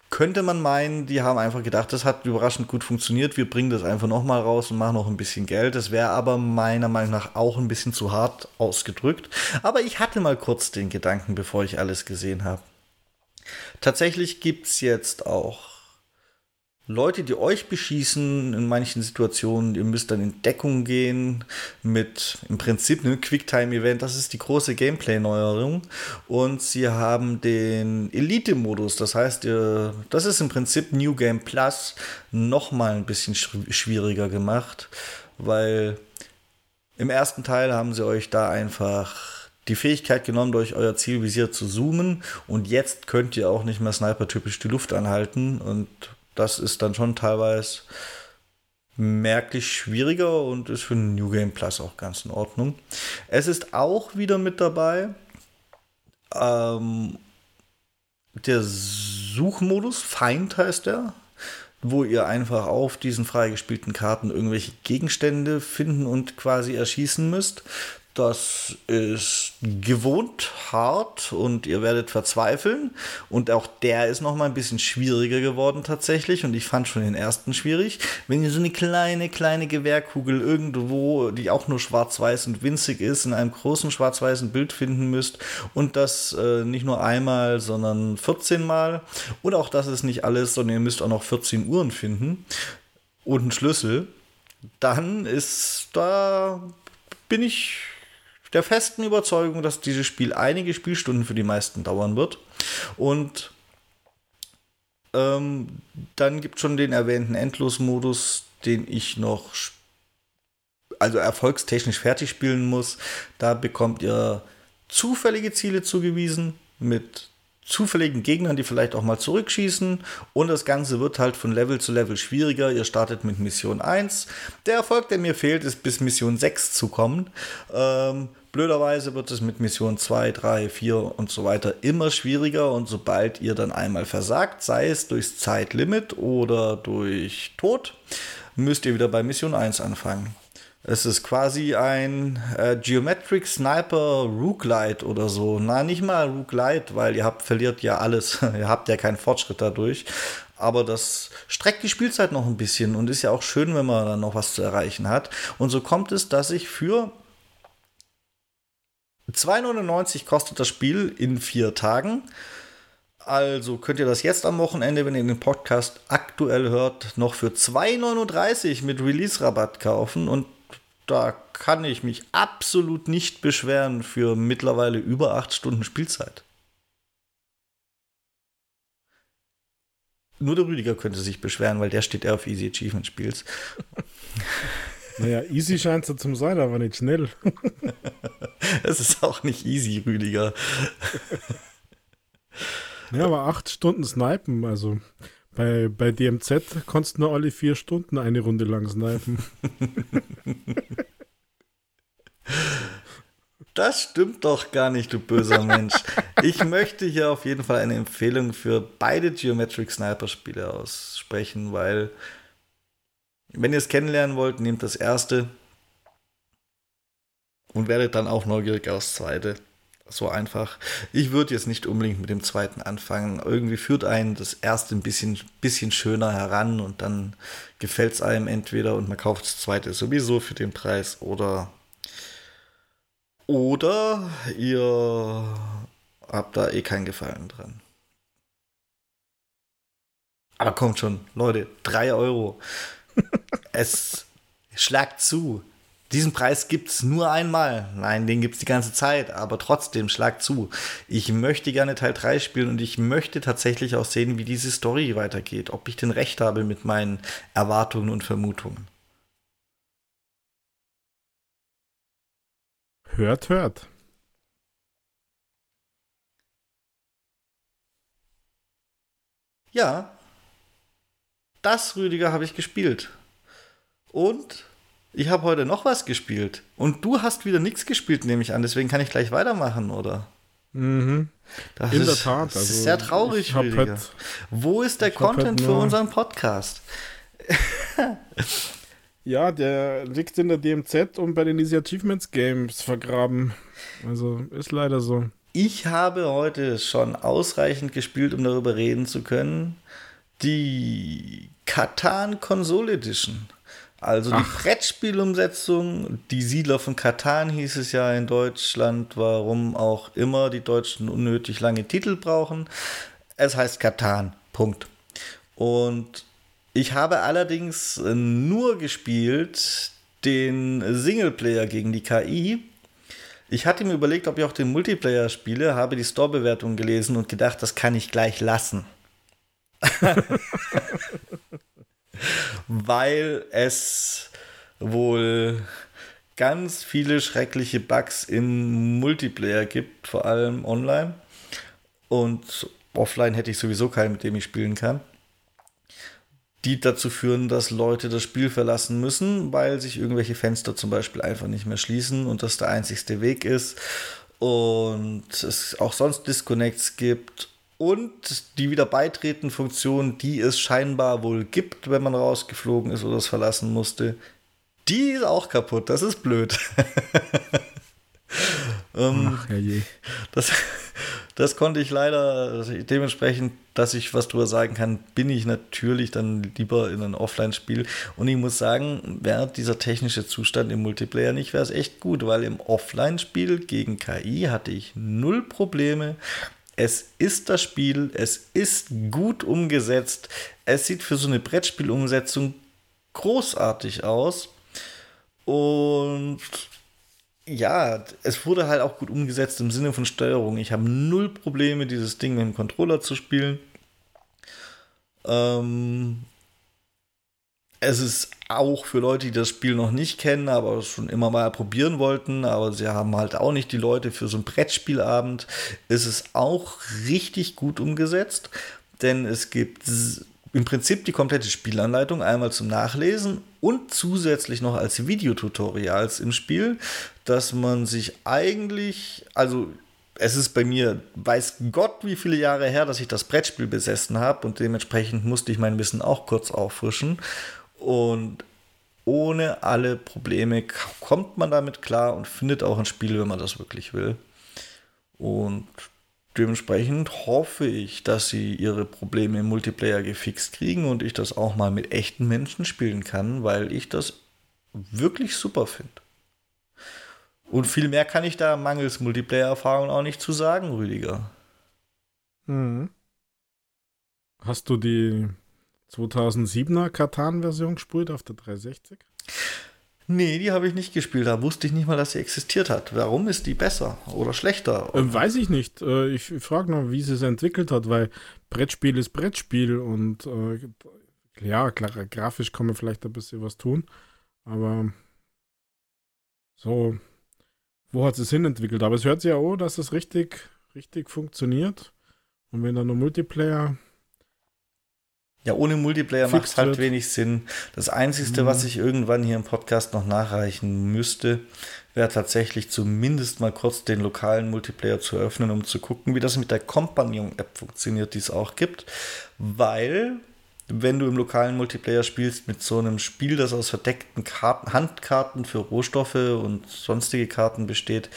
Speaker 1: könnte man meinen, die haben einfach gedacht, das hat überraschend gut funktioniert, wir bringen das einfach nochmal raus und machen noch ein bisschen Geld. Das wäre aber meiner Meinung nach auch ein bisschen zu hart ausgedrückt. Aber ich hatte mal kurz den Gedanken, bevor ich alles gesehen habe. Tatsächlich gibt es jetzt auch Leute, die euch beschießen in manchen Situationen, ihr müsst dann in Deckung gehen mit im Prinzip einem Quicktime-Event. Das ist die große Gameplay-Neuerung. Und sie haben den Elite-Modus. Das heißt, ihr, das ist im Prinzip New Game Plus nochmal ein bisschen schwieriger gemacht, weil im ersten Teil haben sie euch da einfach die Fähigkeit genommen, durch euer Zielvisier zu zoomen. Und jetzt könnt ihr auch nicht mehr sniper-typisch die Luft anhalten und das ist dann schon teilweise merklich schwieriger und ist für New Game Plus auch ganz in Ordnung. Es ist auch wieder mit dabei ähm, der Suchmodus, Feind heißt der, wo ihr einfach auf diesen freigespielten Karten irgendwelche Gegenstände finden und quasi erschießen müsst. Das ist gewohnt hart und ihr werdet verzweifeln. Und auch der ist noch mal ein bisschen schwieriger geworden tatsächlich. Und ich fand schon den ersten schwierig. Wenn ihr so eine kleine, kleine Gewehrkugel irgendwo, die auch nur schwarz-weiß und winzig ist, in einem großen schwarz-weißen Bild finden müsst und das äh, nicht nur einmal, sondern 14 Mal. Und auch das ist nicht alles, sondern ihr müsst auch noch 14 Uhren finden und einen Schlüssel. Dann ist da bin ich der festen Überzeugung, dass dieses Spiel einige Spielstunden für die meisten dauern wird. Und ähm, dann gibt es schon den erwähnten Endlosmodus, den ich noch also erfolgstechnisch fertig spielen muss. Da bekommt ihr zufällige Ziele zugewiesen mit zufälligen Gegnern, die vielleicht auch mal zurückschießen. Und das Ganze wird halt von Level zu Level schwieriger. Ihr startet mit Mission 1. Der Erfolg, der mir fehlt, ist bis Mission 6 zu kommen. Ähm, Blöderweise wird es mit Mission 2, 3, 4 und so weiter immer schwieriger und sobald ihr dann einmal versagt, sei es durchs Zeitlimit oder durch Tod, müsst ihr wieder bei Mission 1 anfangen. Es ist quasi ein äh, Geometric Sniper Rooklight oder so. Na, nicht mal Rooklight, weil ihr habt, verliert ja alles. ihr habt ja keinen Fortschritt dadurch. Aber das streckt die Spielzeit noch ein bisschen und ist ja auch schön, wenn man dann noch was zu erreichen hat. Und so kommt es, dass ich für 2,99 kostet das Spiel in vier Tagen. Also könnt ihr das jetzt am Wochenende, wenn ihr den Podcast aktuell hört, noch für 2,39 mit Release-Rabatt kaufen. Und da kann ich mich absolut nicht beschweren für mittlerweile über 8 Stunden Spielzeit. Nur der Rüdiger könnte sich beschweren, weil der steht eher auf Easy Achievement Spiels.
Speaker 2: Naja, easy scheint es zum sein, aber nicht schnell.
Speaker 1: Es ist auch nicht easy, Rüdiger.
Speaker 2: Ja, aber acht Stunden snipen, also bei, bei DMZ konntest du nur alle vier Stunden eine Runde lang snipen.
Speaker 1: Das stimmt doch gar nicht, du böser Mensch. Ich möchte hier auf jeden Fall eine Empfehlung für beide Geometric Sniper Spiele aussprechen, weil wenn ihr es kennenlernen wollt, nehmt das erste und werdet dann auch neugierig aufs zweite. So einfach. Ich würde jetzt nicht unbedingt mit dem zweiten anfangen. Irgendwie führt einen das erste ein bisschen, bisschen schöner heran und dann gefällt es einem entweder und man kauft das zweite sowieso für den Preis oder oder ihr habt da eh keinen Gefallen dran. Aber kommt schon, Leute, 3 Euro. Es schlagt zu. Diesen Preis gibt es nur einmal. Nein, den gibt es die ganze Zeit, aber trotzdem, schlag zu. Ich möchte gerne Teil 3 spielen und ich möchte tatsächlich auch sehen, wie diese Story weitergeht, ob ich denn recht habe mit meinen Erwartungen und Vermutungen.
Speaker 2: Hört, hört.
Speaker 1: Ja, das, Rüdiger, habe ich gespielt. Und ich habe heute noch was gespielt. Und du hast wieder nichts gespielt, nehme ich an. Deswegen kann ich gleich weitermachen, oder?
Speaker 2: Mhm.
Speaker 1: Das
Speaker 2: In
Speaker 1: ist,
Speaker 2: der Tat.
Speaker 1: Das ist
Speaker 2: also
Speaker 1: sehr traurig, Rüdiger.
Speaker 2: halt-
Speaker 1: Wo ist der
Speaker 2: halt
Speaker 1: Content für
Speaker 2: nur-
Speaker 1: unseren Podcast?
Speaker 2: Ja, der liegt in der DMZ und bei den Easy Achievements Games vergraben. Also ist leider so.
Speaker 1: Ich habe heute schon ausreichend gespielt, um darüber reden zu können. Die Katan Console Edition. Also die Brettspielumsetzung, die Siedler von Katan hieß es ja in Deutschland, warum auch immer die Deutschen unnötig lange Titel brauchen. Es heißt Katan. Punkt. Und ich habe allerdings äh, nur gespielt den Singleplayer gegen die KI. Ich hatte mir überlegt, ob ich auch den Multiplayer spiele, habe die Store-Bewertung gelesen und gedacht, das kann ich gleich lassen. Weil es wohl ganz viele schreckliche Bugs im Multiplayer gibt, vor allem online. Und offline hätte ich sowieso keinen, mit dem ich spielen kann. Die dazu führen, dass Leute das Spiel verlassen müssen, weil sich irgendwelche Fenster zum Beispiel einfach nicht mehr schließen und das der einzigste Weg ist. Und es auch sonst Disconnects gibt. Und die Wieder-Beitreten-Funktion, die es scheinbar wohl gibt, wenn man rausgeflogen ist oder es verlassen musste, die ist auch kaputt. Das ist blöd. ähm,
Speaker 2: Ach, herrje.
Speaker 1: das, das konnte ich leider, dementsprechend, dass ich was drüber sagen kann, bin ich natürlich dann lieber in ein Offline-Spiel. Und ich muss sagen, wäre dieser technische Zustand im Multiplayer nicht, wäre es echt gut, weil im Offline-Spiel gegen KI hatte ich null Probleme. Es ist das Spiel, es ist gut umgesetzt, es sieht für so eine Brettspielumsetzung großartig aus. Und ja, es wurde halt auch gut umgesetzt im Sinne von Steuerung. Ich habe null Probleme, dieses Ding mit dem Controller zu spielen. Ähm, es ist auch für Leute, die das Spiel noch nicht kennen, aber es schon immer mal probieren wollten, aber sie haben halt auch nicht die Leute für so einen Brettspielabend. Es ist auch richtig gut umgesetzt, denn es gibt im Prinzip die komplette Spielanleitung einmal zum Nachlesen und zusätzlich noch als Videotutorials im Spiel, dass man sich eigentlich, also es ist bei mir, weiß Gott, wie viele Jahre her, dass ich das Brettspiel besessen habe und dementsprechend musste ich mein Wissen auch kurz auffrischen. Und ohne alle Probleme kommt man damit klar und findet auch ein Spiel, wenn man das wirklich will. Und dementsprechend hoffe ich, dass sie ihre Probleme im Multiplayer gefixt kriegen und ich das auch mal mit echten Menschen spielen kann, weil ich das wirklich super finde. Und viel mehr kann ich da mangels Multiplayer-Erfahrung auch nicht zu sagen, Rüdiger.
Speaker 2: Mhm. Hast du die 2007er Katan-Version gespielt auf der 360?
Speaker 1: Nee, die habe ich nicht gespielt. Da wusste ich nicht mal, dass sie existiert hat. Warum ist die besser oder schlechter?
Speaker 2: Äh, weiß ich nicht. Äh, ich frage noch, wie sie es entwickelt hat, weil Brettspiel ist Brettspiel und äh, ja, klar, grafisch kann man vielleicht ein bisschen was tun, aber so, wo hat es hin entwickelt? Aber es hört sich ja auch, dass es richtig, richtig funktioniert. Und wenn dann nur Multiplayer
Speaker 1: ja, ohne Multiplayer macht es halt wenig Sinn. Das Einzige, mhm. was ich irgendwann hier im Podcast noch nachreichen müsste, wäre tatsächlich zumindest mal kurz den lokalen Multiplayer zu öffnen, um zu gucken, wie das mit der Companion-App funktioniert, die es auch gibt. Weil, wenn du im lokalen Multiplayer spielst mit so einem Spiel, das aus verdeckten Karten, Handkarten für Rohstoffe und sonstige Karten besteht,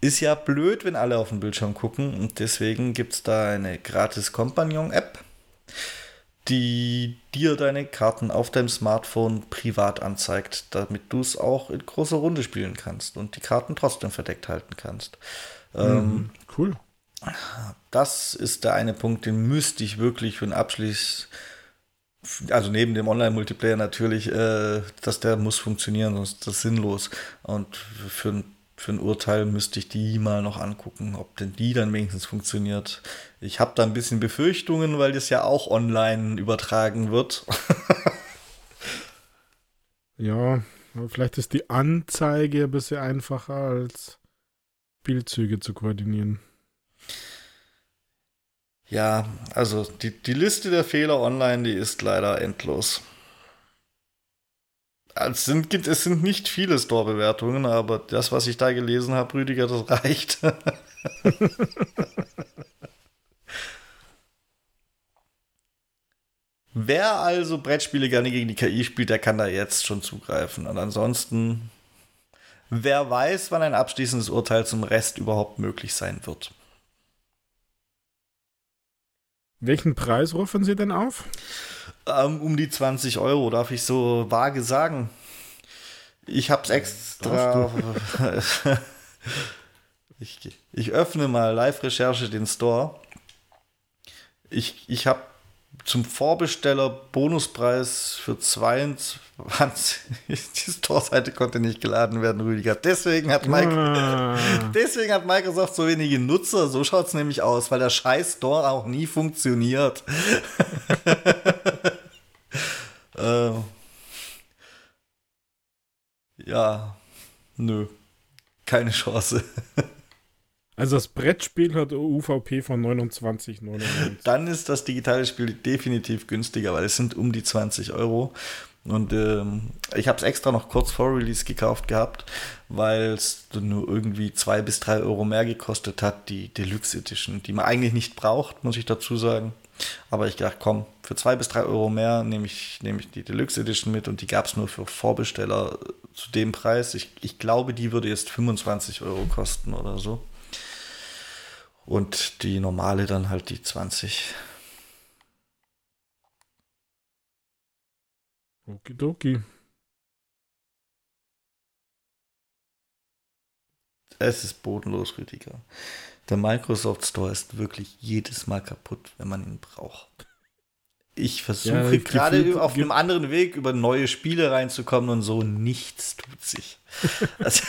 Speaker 1: ist ja blöd, wenn alle auf den Bildschirm gucken. Und deswegen gibt es da eine gratis Companion-App die dir deine Karten auf deinem Smartphone privat anzeigt, damit du es auch in großer Runde spielen kannst und die Karten trotzdem verdeckt halten kannst.
Speaker 2: Mhm, ähm, cool.
Speaker 1: Das ist der eine Punkt, den müsste ich wirklich für einen Abschluss, also neben dem Online-Multiplayer natürlich, äh, dass der muss funktionieren, sonst ist das sinnlos. Und für ein für ein Urteil müsste ich die mal noch angucken, ob denn die dann wenigstens funktioniert. Ich habe da ein bisschen Befürchtungen, weil das ja auch online übertragen wird.
Speaker 2: ja, vielleicht ist die Anzeige ein bisschen einfacher als Bildzüge zu koordinieren.
Speaker 1: Ja, also die, die Liste der Fehler online, die ist leider endlos. Es sind, es sind nicht viele Store-Bewertungen, aber das, was ich da gelesen habe, Rüdiger, das reicht. Wer also Brettspiele gerne gegen die KI spielt, der kann da jetzt schon zugreifen. Und ansonsten, wer weiß, wann ein abschließendes Urteil zum Rest überhaupt möglich sein wird.
Speaker 2: Welchen Preis rufen Sie denn auf?
Speaker 1: Ähm, um die 20 Euro, darf ich so vage sagen. Ich hab's extra. ich, ich öffne mal Live-Recherche den Store. Ich, ich habe zum Vorbesteller Bonuspreis für 22. Die Store-Seite konnte nicht geladen werden, Rüdiger. Deswegen hat, Mike, ah. deswegen hat Microsoft so wenige Nutzer. So schaut es nämlich aus, weil der scheiß Store auch nie funktioniert. äh, ja, nö. Keine Chance.
Speaker 2: Also das Brettspiel hat UVP von 29,99.
Speaker 1: Dann ist das digitale Spiel definitiv günstiger, weil es sind um die 20 Euro. Und ähm, ich habe es extra noch kurz vor Release gekauft gehabt, weil es nur irgendwie zwei bis drei Euro mehr gekostet hat, die Deluxe Edition, die man eigentlich nicht braucht, muss ich dazu sagen. Aber ich dachte, komm, für zwei bis drei Euro mehr nehme ich, nehm ich die Deluxe Edition mit und die gab es nur für Vorbesteller zu dem Preis. Ich, ich glaube, die würde jetzt 25 Euro kosten oder so. Und die normale dann halt die 20.
Speaker 2: Okidoki.
Speaker 1: Es ist bodenlos, Rüdiger. Der Microsoft Store ist wirklich jedes Mal kaputt, wenn man ihn braucht. Ich versuche ja, gerade auf einem anderen Weg über neue Spiele reinzukommen und so nichts tut sich. also,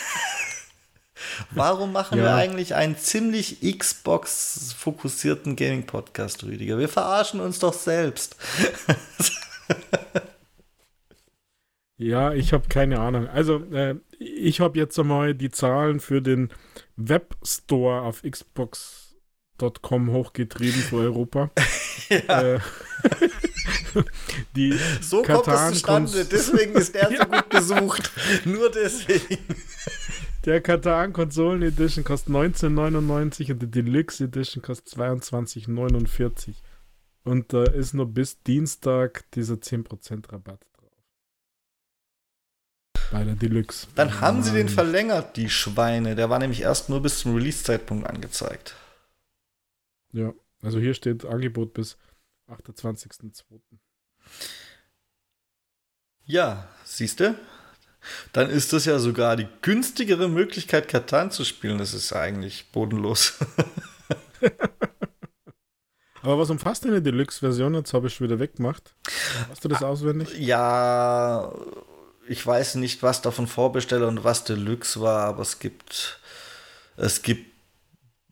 Speaker 1: Warum machen ja. wir eigentlich einen ziemlich Xbox-fokussierten Gaming-Podcast, Rüdiger? Wir verarschen uns doch selbst.
Speaker 2: ja, ich habe keine Ahnung. Also, äh, ich habe jetzt einmal die Zahlen für den Webstore auf Xbox.com hochgetrieben für Europa. ja. Äh,
Speaker 1: die so Katan kommt es zustande, deswegen ist ja. so gut besucht. Nur deswegen.
Speaker 2: Der Katan Konsolen Edition kostet 19,99 und die Deluxe Edition kostet 22,49. Und da ist nur bis Dienstag dieser 10% Rabatt. Bei der Deluxe.
Speaker 1: Dann Bei haben sie den verlängert, die Schweine. Der war nämlich erst nur bis zum Release-Zeitpunkt angezeigt.
Speaker 2: Ja, also hier steht Angebot bis 28.02.
Speaker 1: Ja, siehst du? Dann ist das ja sogar die günstigere Möglichkeit, Katan zu spielen. Das ist eigentlich bodenlos.
Speaker 2: Aber was umfasst denn die Deluxe-Version? Jetzt habe ich schon wieder weggemacht. Hast du das auswendig?
Speaker 1: Ja, ich weiß nicht, was davon Vorbesteller und was Deluxe war, aber es gibt, es gibt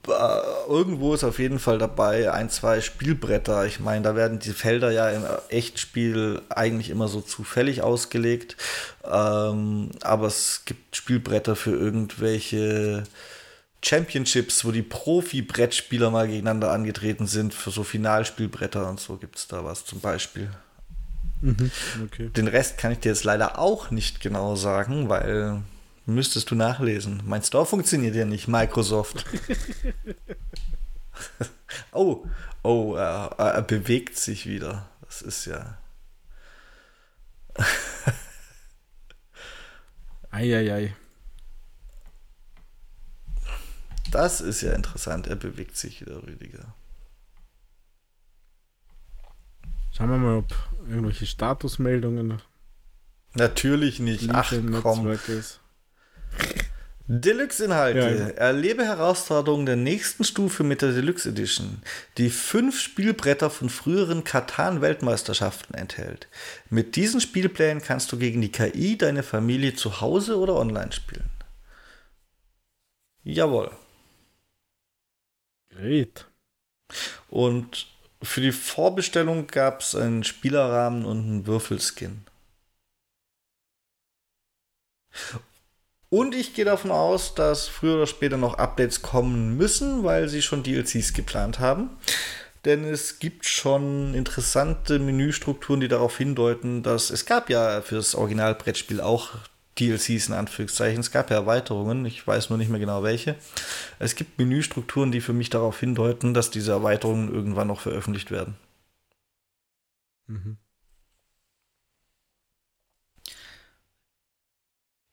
Speaker 1: äh, irgendwo ist auf jeden Fall dabei ein, zwei Spielbretter. Ich meine, da werden die Felder ja im Echtspiel eigentlich immer so zufällig ausgelegt. Ähm, aber es gibt Spielbretter für irgendwelche Championships, wo die Profi-Brettspieler mal gegeneinander angetreten sind, für so Finalspielbretter und so gibt es da was zum Beispiel. Mhm, okay. Den Rest kann ich dir jetzt leider auch nicht genau sagen, weil müsstest du nachlesen. Mein Store funktioniert ja nicht, Microsoft. oh, oh, er, er bewegt sich wieder. Das ist ja.
Speaker 2: Eieiei. ei, ei.
Speaker 1: Das ist ja interessant. Er bewegt sich wieder, Rüdiger.
Speaker 2: Schauen wir mal, ob irgendwelche Statusmeldungen.
Speaker 1: Natürlich nicht. Ach komm. Ist. Deluxe-Inhalte. Ja, ja. Erlebe Herausforderungen der nächsten Stufe mit der Deluxe Edition, die fünf Spielbretter von früheren Katan-Weltmeisterschaften enthält. Mit diesen Spielplänen kannst du gegen die KI deine Familie zu Hause oder online spielen. Jawohl.
Speaker 2: Great.
Speaker 1: Und für die Vorbestellung gab es einen Spielerrahmen und einen Würfelskin. Und ich gehe davon aus, dass früher oder später noch Updates kommen müssen, weil sie schon DLCs geplant haben. Denn es gibt schon interessante Menüstrukturen, die darauf hindeuten, dass es gab ja für das Originalbrettspiel auch DLCs in Anführungszeichen. Es gab ja Erweiterungen, ich weiß nur nicht mehr genau welche. Es gibt Menüstrukturen, die für mich darauf hindeuten, dass diese Erweiterungen irgendwann noch veröffentlicht werden. Mhm.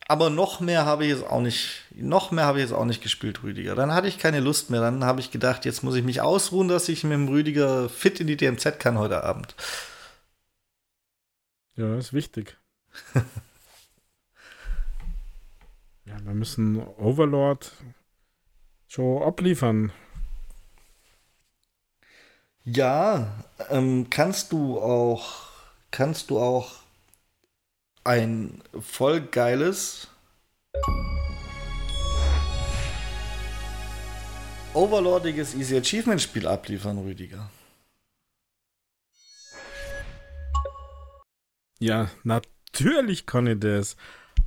Speaker 1: Aber noch mehr habe ich jetzt auch nicht, noch mehr habe ich jetzt auch nicht gespielt, Rüdiger. Dann hatte ich keine Lust mehr. Dann habe ich gedacht, jetzt muss ich mich ausruhen, dass ich mit dem Rüdiger fit in die DMZ kann heute Abend.
Speaker 2: Ja, ist wichtig. Ja, wir müssen Overlord schon abliefern.
Speaker 1: Ja, ähm, kannst du auch, kannst du auch ein voll geiles overlordiges Easy Achievement Spiel abliefern, Rüdiger?
Speaker 2: Ja, natürlich kann ich das.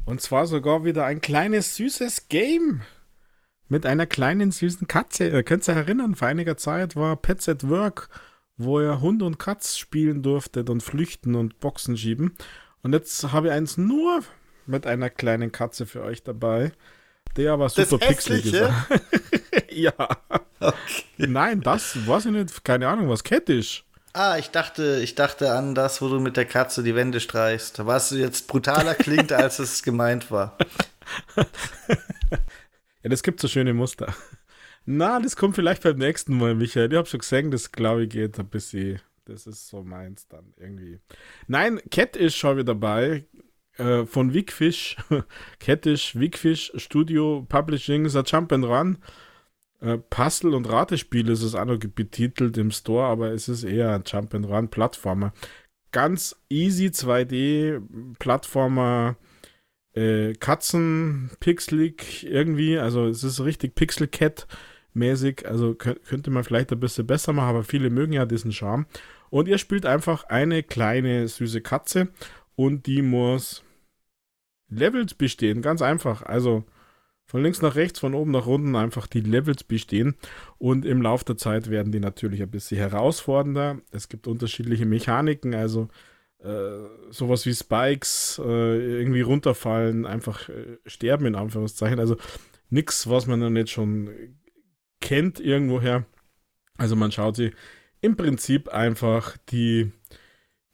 Speaker 2: Und zwar sogar wieder ein kleines süßes Game mit einer kleinen süßen Katze. Ihr könnt euch erinnern, vor einiger Zeit war Pets at Work, wo ihr Hund und Katz spielen durftet und flüchten und Boxen schieben. Und jetzt habe ich eins nur mit einer kleinen Katze für euch dabei. Der aber super pixelig ist. ja. Okay. Nein, das weiß ich nicht. Keine Ahnung, was kettisch.
Speaker 1: Ah, ich dachte, ich dachte an das, wo du mit der Katze die Wände streichst. Was jetzt brutaler klingt, als es gemeint war.
Speaker 2: ja, das gibt so schöne Muster. Na, das kommt vielleicht beim nächsten Mal, Michael. Ich habe schon gesehen, das glaube ich geht ein bisschen. Das ist so meins dann irgendwie. Nein, Cat ist schon wieder dabei. Äh, von Wigfish. Cattish, Wigfish Studio Publishing, ist ein Jump and Run. Äh, Puzzle- und Ratespiel ist es auch noch betitelt im Store, aber es ist eher ein Jump-and-Run-Plattformer. Ganz easy 2D-Plattformer, äh, Katzen, pixelig irgendwie, also es ist richtig Pixel-Cat-mäßig, also könnte man vielleicht ein bisschen besser machen, aber viele mögen ja diesen Charme. Und ihr spielt einfach eine kleine süße Katze und die muss Levels bestehen, ganz einfach. Also von links nach rechts, von oben nach unten einfach die Levels bestehen. Und im Laufe der Zeit werden die natürlich ein bisschen herausfordernder. Es gibt unterschiedliche Mechaniken, also äh, sowas wie Spikes, äh, irgendwie runterfallen, einfach äh, sterben in Anführungszeichen. Also nichts, was man dann jetzt schon kennt irgendwoher. Also man schaut sich im Prinzip einfach die,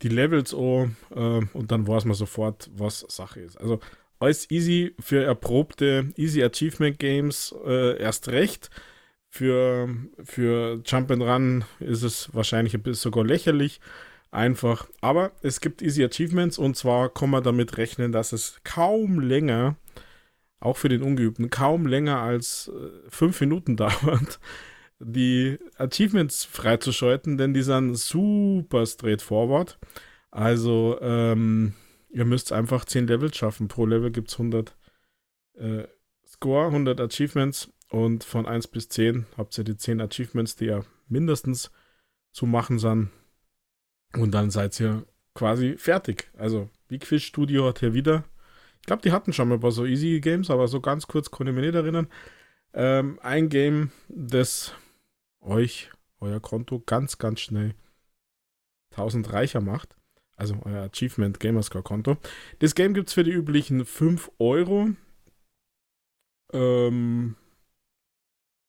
Speaker 2: die Levels an äh, und dann weiß man sofort, was Sache ist. Also alles easy für erprobte Easy Achievement Games äh, erst recht. Für, für Jump and Run ist es wahrscheinlich ein bisschen sogar lächerlich einfach. Aber es gibt Easy Achievements und zwar kann man damit rechnen, dass es kaum länger, auch für den Ungeübten, kaum länger als äh, fünf Minuten dauert, die Achievements freizuschalten, denn die sind super straightforward. Also, ähm, ihr müsst einfach 10 Levels schaffen. Pro Level gibt es 100 äh, Score, 100 Achievements und von 1 bis 10 habt ihr die 10 Achievements, die ja mindestens zu machen sind. Und dann seid ihr quasi fertig. Also, Big Fish Studio hat hier wieder, ich glaube, die hatten schon mal ein paar so Easy Games, aber so ganz kurz konnte ich mich nicht erinnern. Ähm, ein Game, das euch, euer Konto ganz, ganz schnell 1000 reicher macht. Also euer Achievement Gamerscore Konto. Das Game gibt es für die üblichen 5 Euro. Ähm,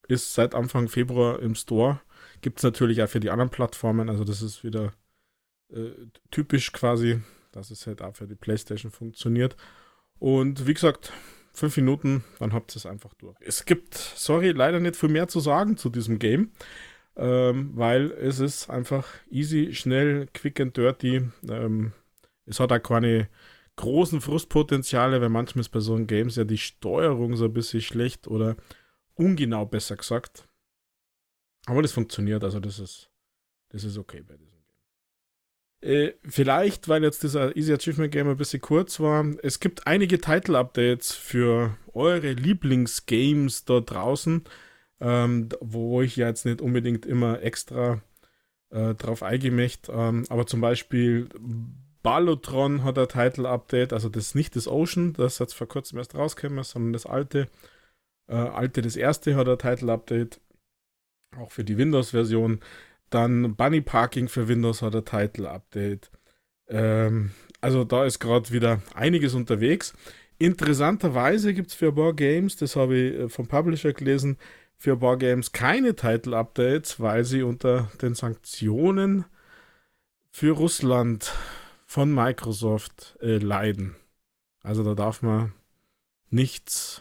Speaker 2: ist seit Anfang Februar im Store. Gibt es natürlich auch für die anderen Plattformen. Also das ist wieder äh, typisch quasi, dass es halt auch für die PlayStation funktioniert. Und wie gesagt, fünf Minuten, dann habt ihr es einfach durch. Es gibt, sorry, leider nicht viel mehr zu sagen zu diesem Game, ähm, weil es ist einfach easy, schnell, quick and dirty. Ähm, es hat auch keine großen Frustpotenziale, weil manchmal ist bei so einem Games ja die Steuerung so ein bisschen schlecht oder ungenau, besser gesagt. Aber das funktioniert, also das ist, das ist okay bei diesem. Äh, vielleicht, weil jetzt dieser Easy Achievement Game ein bisschen kurz war, es gibt einige Title-Updates für eure Lieblingsgames da draußen, ähm, wo ich jetzt nicht unbedingt immer extra äh, drauf eingemächt, ähm, aber zum Beispiel Ballotron hat ein Title-Update, also das ist nicht das Ocean, das jetzt vor kurzem erst rausgekommen, sondern das alte. Äh, alte, das erste hat ein Title-Update, auch für die Windows-Version. Dann Bunny Parking für Windows hat ein Title Update. Ähm, also da ist gerade wieder einiges unterwegs. Interessanterweise gibt es für Bar Games, das habe ich äh, vom Publisher gelesen, für Bar Games keine Title Updates, weil sie unter den Sanktionen für Russland von Microsoft äh, leiden. Also da darf man nichts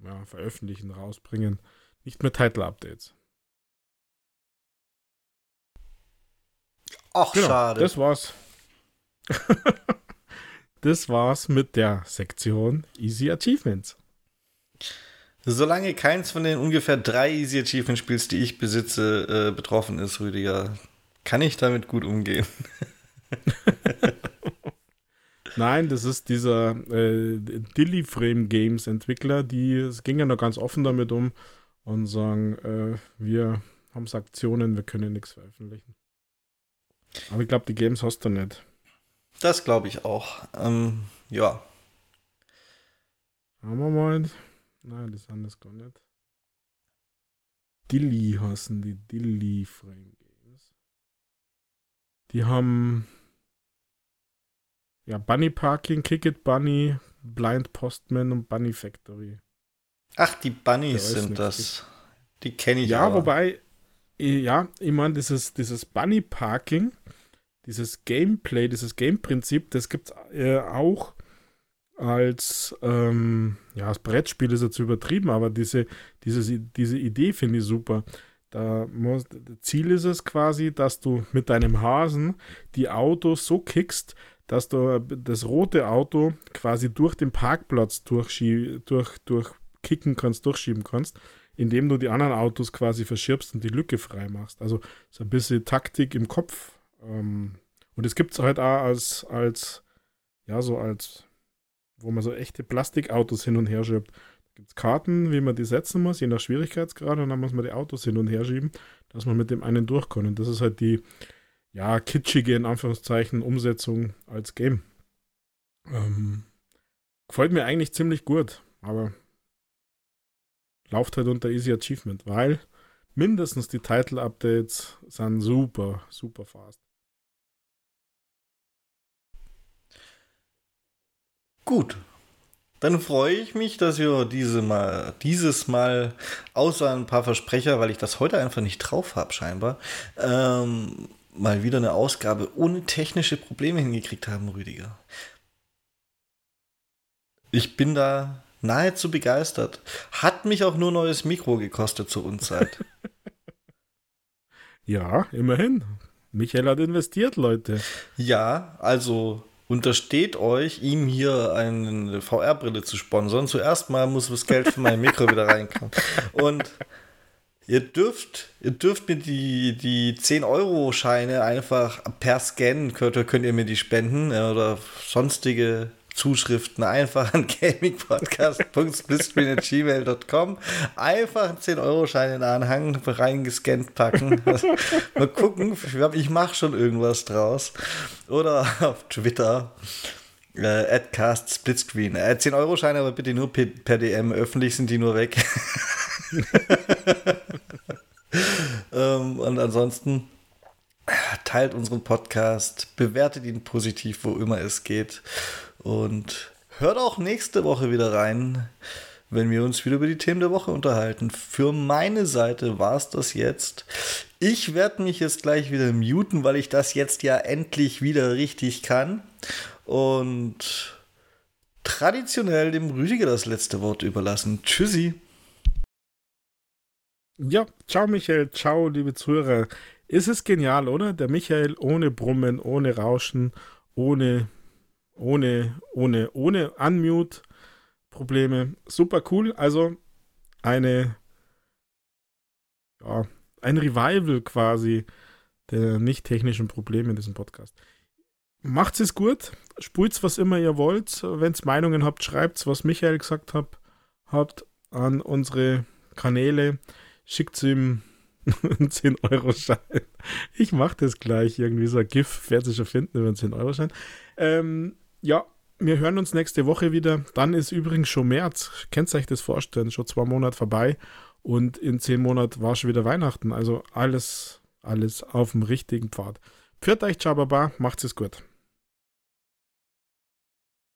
Speaker 2: ja, veröffentlichen, rausbringen. Nicht mehr Title Updates.
Speaker 1: Ach, genau, schade.
Speaker 2: Das war's. das war's mit der Sektion Easy Achievements.
Speaker 1: Solange keins von den ungefähr drei Easy Achievement Spiels, die ich besitze, äh, betroffen ist, Rüdiger, kann ich damit gut umgehen.
Speaker 2: Nein, das ist dieser äh, Dilly Frame Games Entwickler, die es ging ja noch ganz offen damit um und sagen, äh, wir haben Aktionen, wir können nichts veröffentlichen. Aber ich glaube, die Games hast du nicht.
Speaker 1: Das glaube ich auch. Ähm, ja.
Speaker 2: Haben wir mal. Nein, das sind das gar nicht. Dilly heißen die Dilly Frame Games. Die haben ja Bunny Parking, Kick It Bunny, Blind Postman und Bunny Factory.
Speaker 1: Ach, die Bunnies sind das. Die kenne ich
Speaker 2: Ja, aber. wobei ja, ich meine, dieses, dieses Bunny Parking, dieses Gameplay, dieses Game-Prinzip, das gibt es äh, auch als, ähm, ja, das Brettspiel ist jetzt übertrieben, aber diese, diese, diese Idee finde ich super. Da muss, Ziel ist es quasi, dass du mit deinem Hasen die Autos so kickst, dass du das rote Auto quasi durch den Parkplatz durch, durch kicken kannst, durchschieben kannst indem du die anderen Autos quasi verschirbst und die Lücke frei machst. Also so ein bisschen Taktik im Kopf. Ähm, und es gibt es halt auch als, als, ja, so als, wo man so echte Plastikautos hin und her schiebt. Da gibt es Karten, wie man die setzen muss, je nach Schwierigkeitsgrad, und dann muss man die Autos hin und her schieben, dass man mit dem einen durchkommt. Und das ist halt die, ja, kitschige, in Anführungszeichen, Umsetzung als Game. Ähm, gefällt mir eigentlich ziemlich gut, aber läuft halt unter Easy Achievement, weil mindestens die Title-Updates sind super, super fast.
Speaker 1: Gut. Dann freue ich mich, dass wir diese mal, dieses Mal, außer ein paar Versprecher, weil ich das heute einfach nicht drauf habe, scheinbar, ähm, mal wieder eine Ausgabe ohne technische Probleme hingekriegt haben, Rüdiger. Ich bin da nahezu begeistert. Hat mich auch nur neues Mikro gekostet zur Unzeit.
Speaker 2: ja, immerhin. Michael hat investiert, Leute.
Speaker 1: Ja, also untersteht euch, ihm hier eine VR-Brille zu sponsern. Zuerst mal muss das Geld für mein Mikro wieder reinkommen. Und ihr dürft, ihr dürft mir die, die 10-Euro-Scheine einfach per Scan, könnt, könnt ihr mir die spenden oder sonstige Zuschriften einfach an gamingpodcast.splitscreen.gmail.com einfach einen 10-Euro-Schein in den Anhang reingescannt packen. Mal gucken, ich mache schon irgendwas draus. Oder auf Twitter äh, Adcast. Äh, 10-Euro-Scheine aber bitte nur per DM. Öffentlich sind die nur weg. ähm, und ansonsten teilt unseren Podcast, bewertet ihn positiv, wo immer es geht. Und hört auch nächste Woche wieder rein, wenn wir uns wieder über die Themen der Woche unterhalten. Für meine Seite war es das jetzt. Ich werde mich jetzt gleich wieder muten, weil ich das jetzt ja endlich wieder richtig kann. Und traditionell dem Rüdiger das letzte Wort überlassen. Tschüssi.
Speaker 2: Ja, ciao Michael, ciao liebe Zuhörer. Ist es genial, oder? Der Michael ohne Brummen, ohne Rauschen, ohne ohne, ohne, ohne Unmute-Probleme. Super cool. Also eine, ja, ein Revival quasi der nicht technischen Probleme in diesem Podcast. Macht's es gut, spult's, was immer ihr wollt. Wenn's Meinungen habt, schreibt's, was Michael gesagt hat, habt an unsere Kanäle. Schickt's ihm einen 10-Euro-Schein. Ich mach das gleich. Irgendwie so ein GIF wird sich schon finden über einen 10-Euro-Schein. Ähm, ja, wir hören uns nächste Woche wieder. Dann ist übrigens schon März. Könnt ihr euch das vorstellen? Schon zwei Monate vorbei. Und in zehn Monaten war schon wieder Weihnachten. Also alles, alles auf dem richtigen Pfad. Pfiat euch, ciao, baba. Macht's es gut.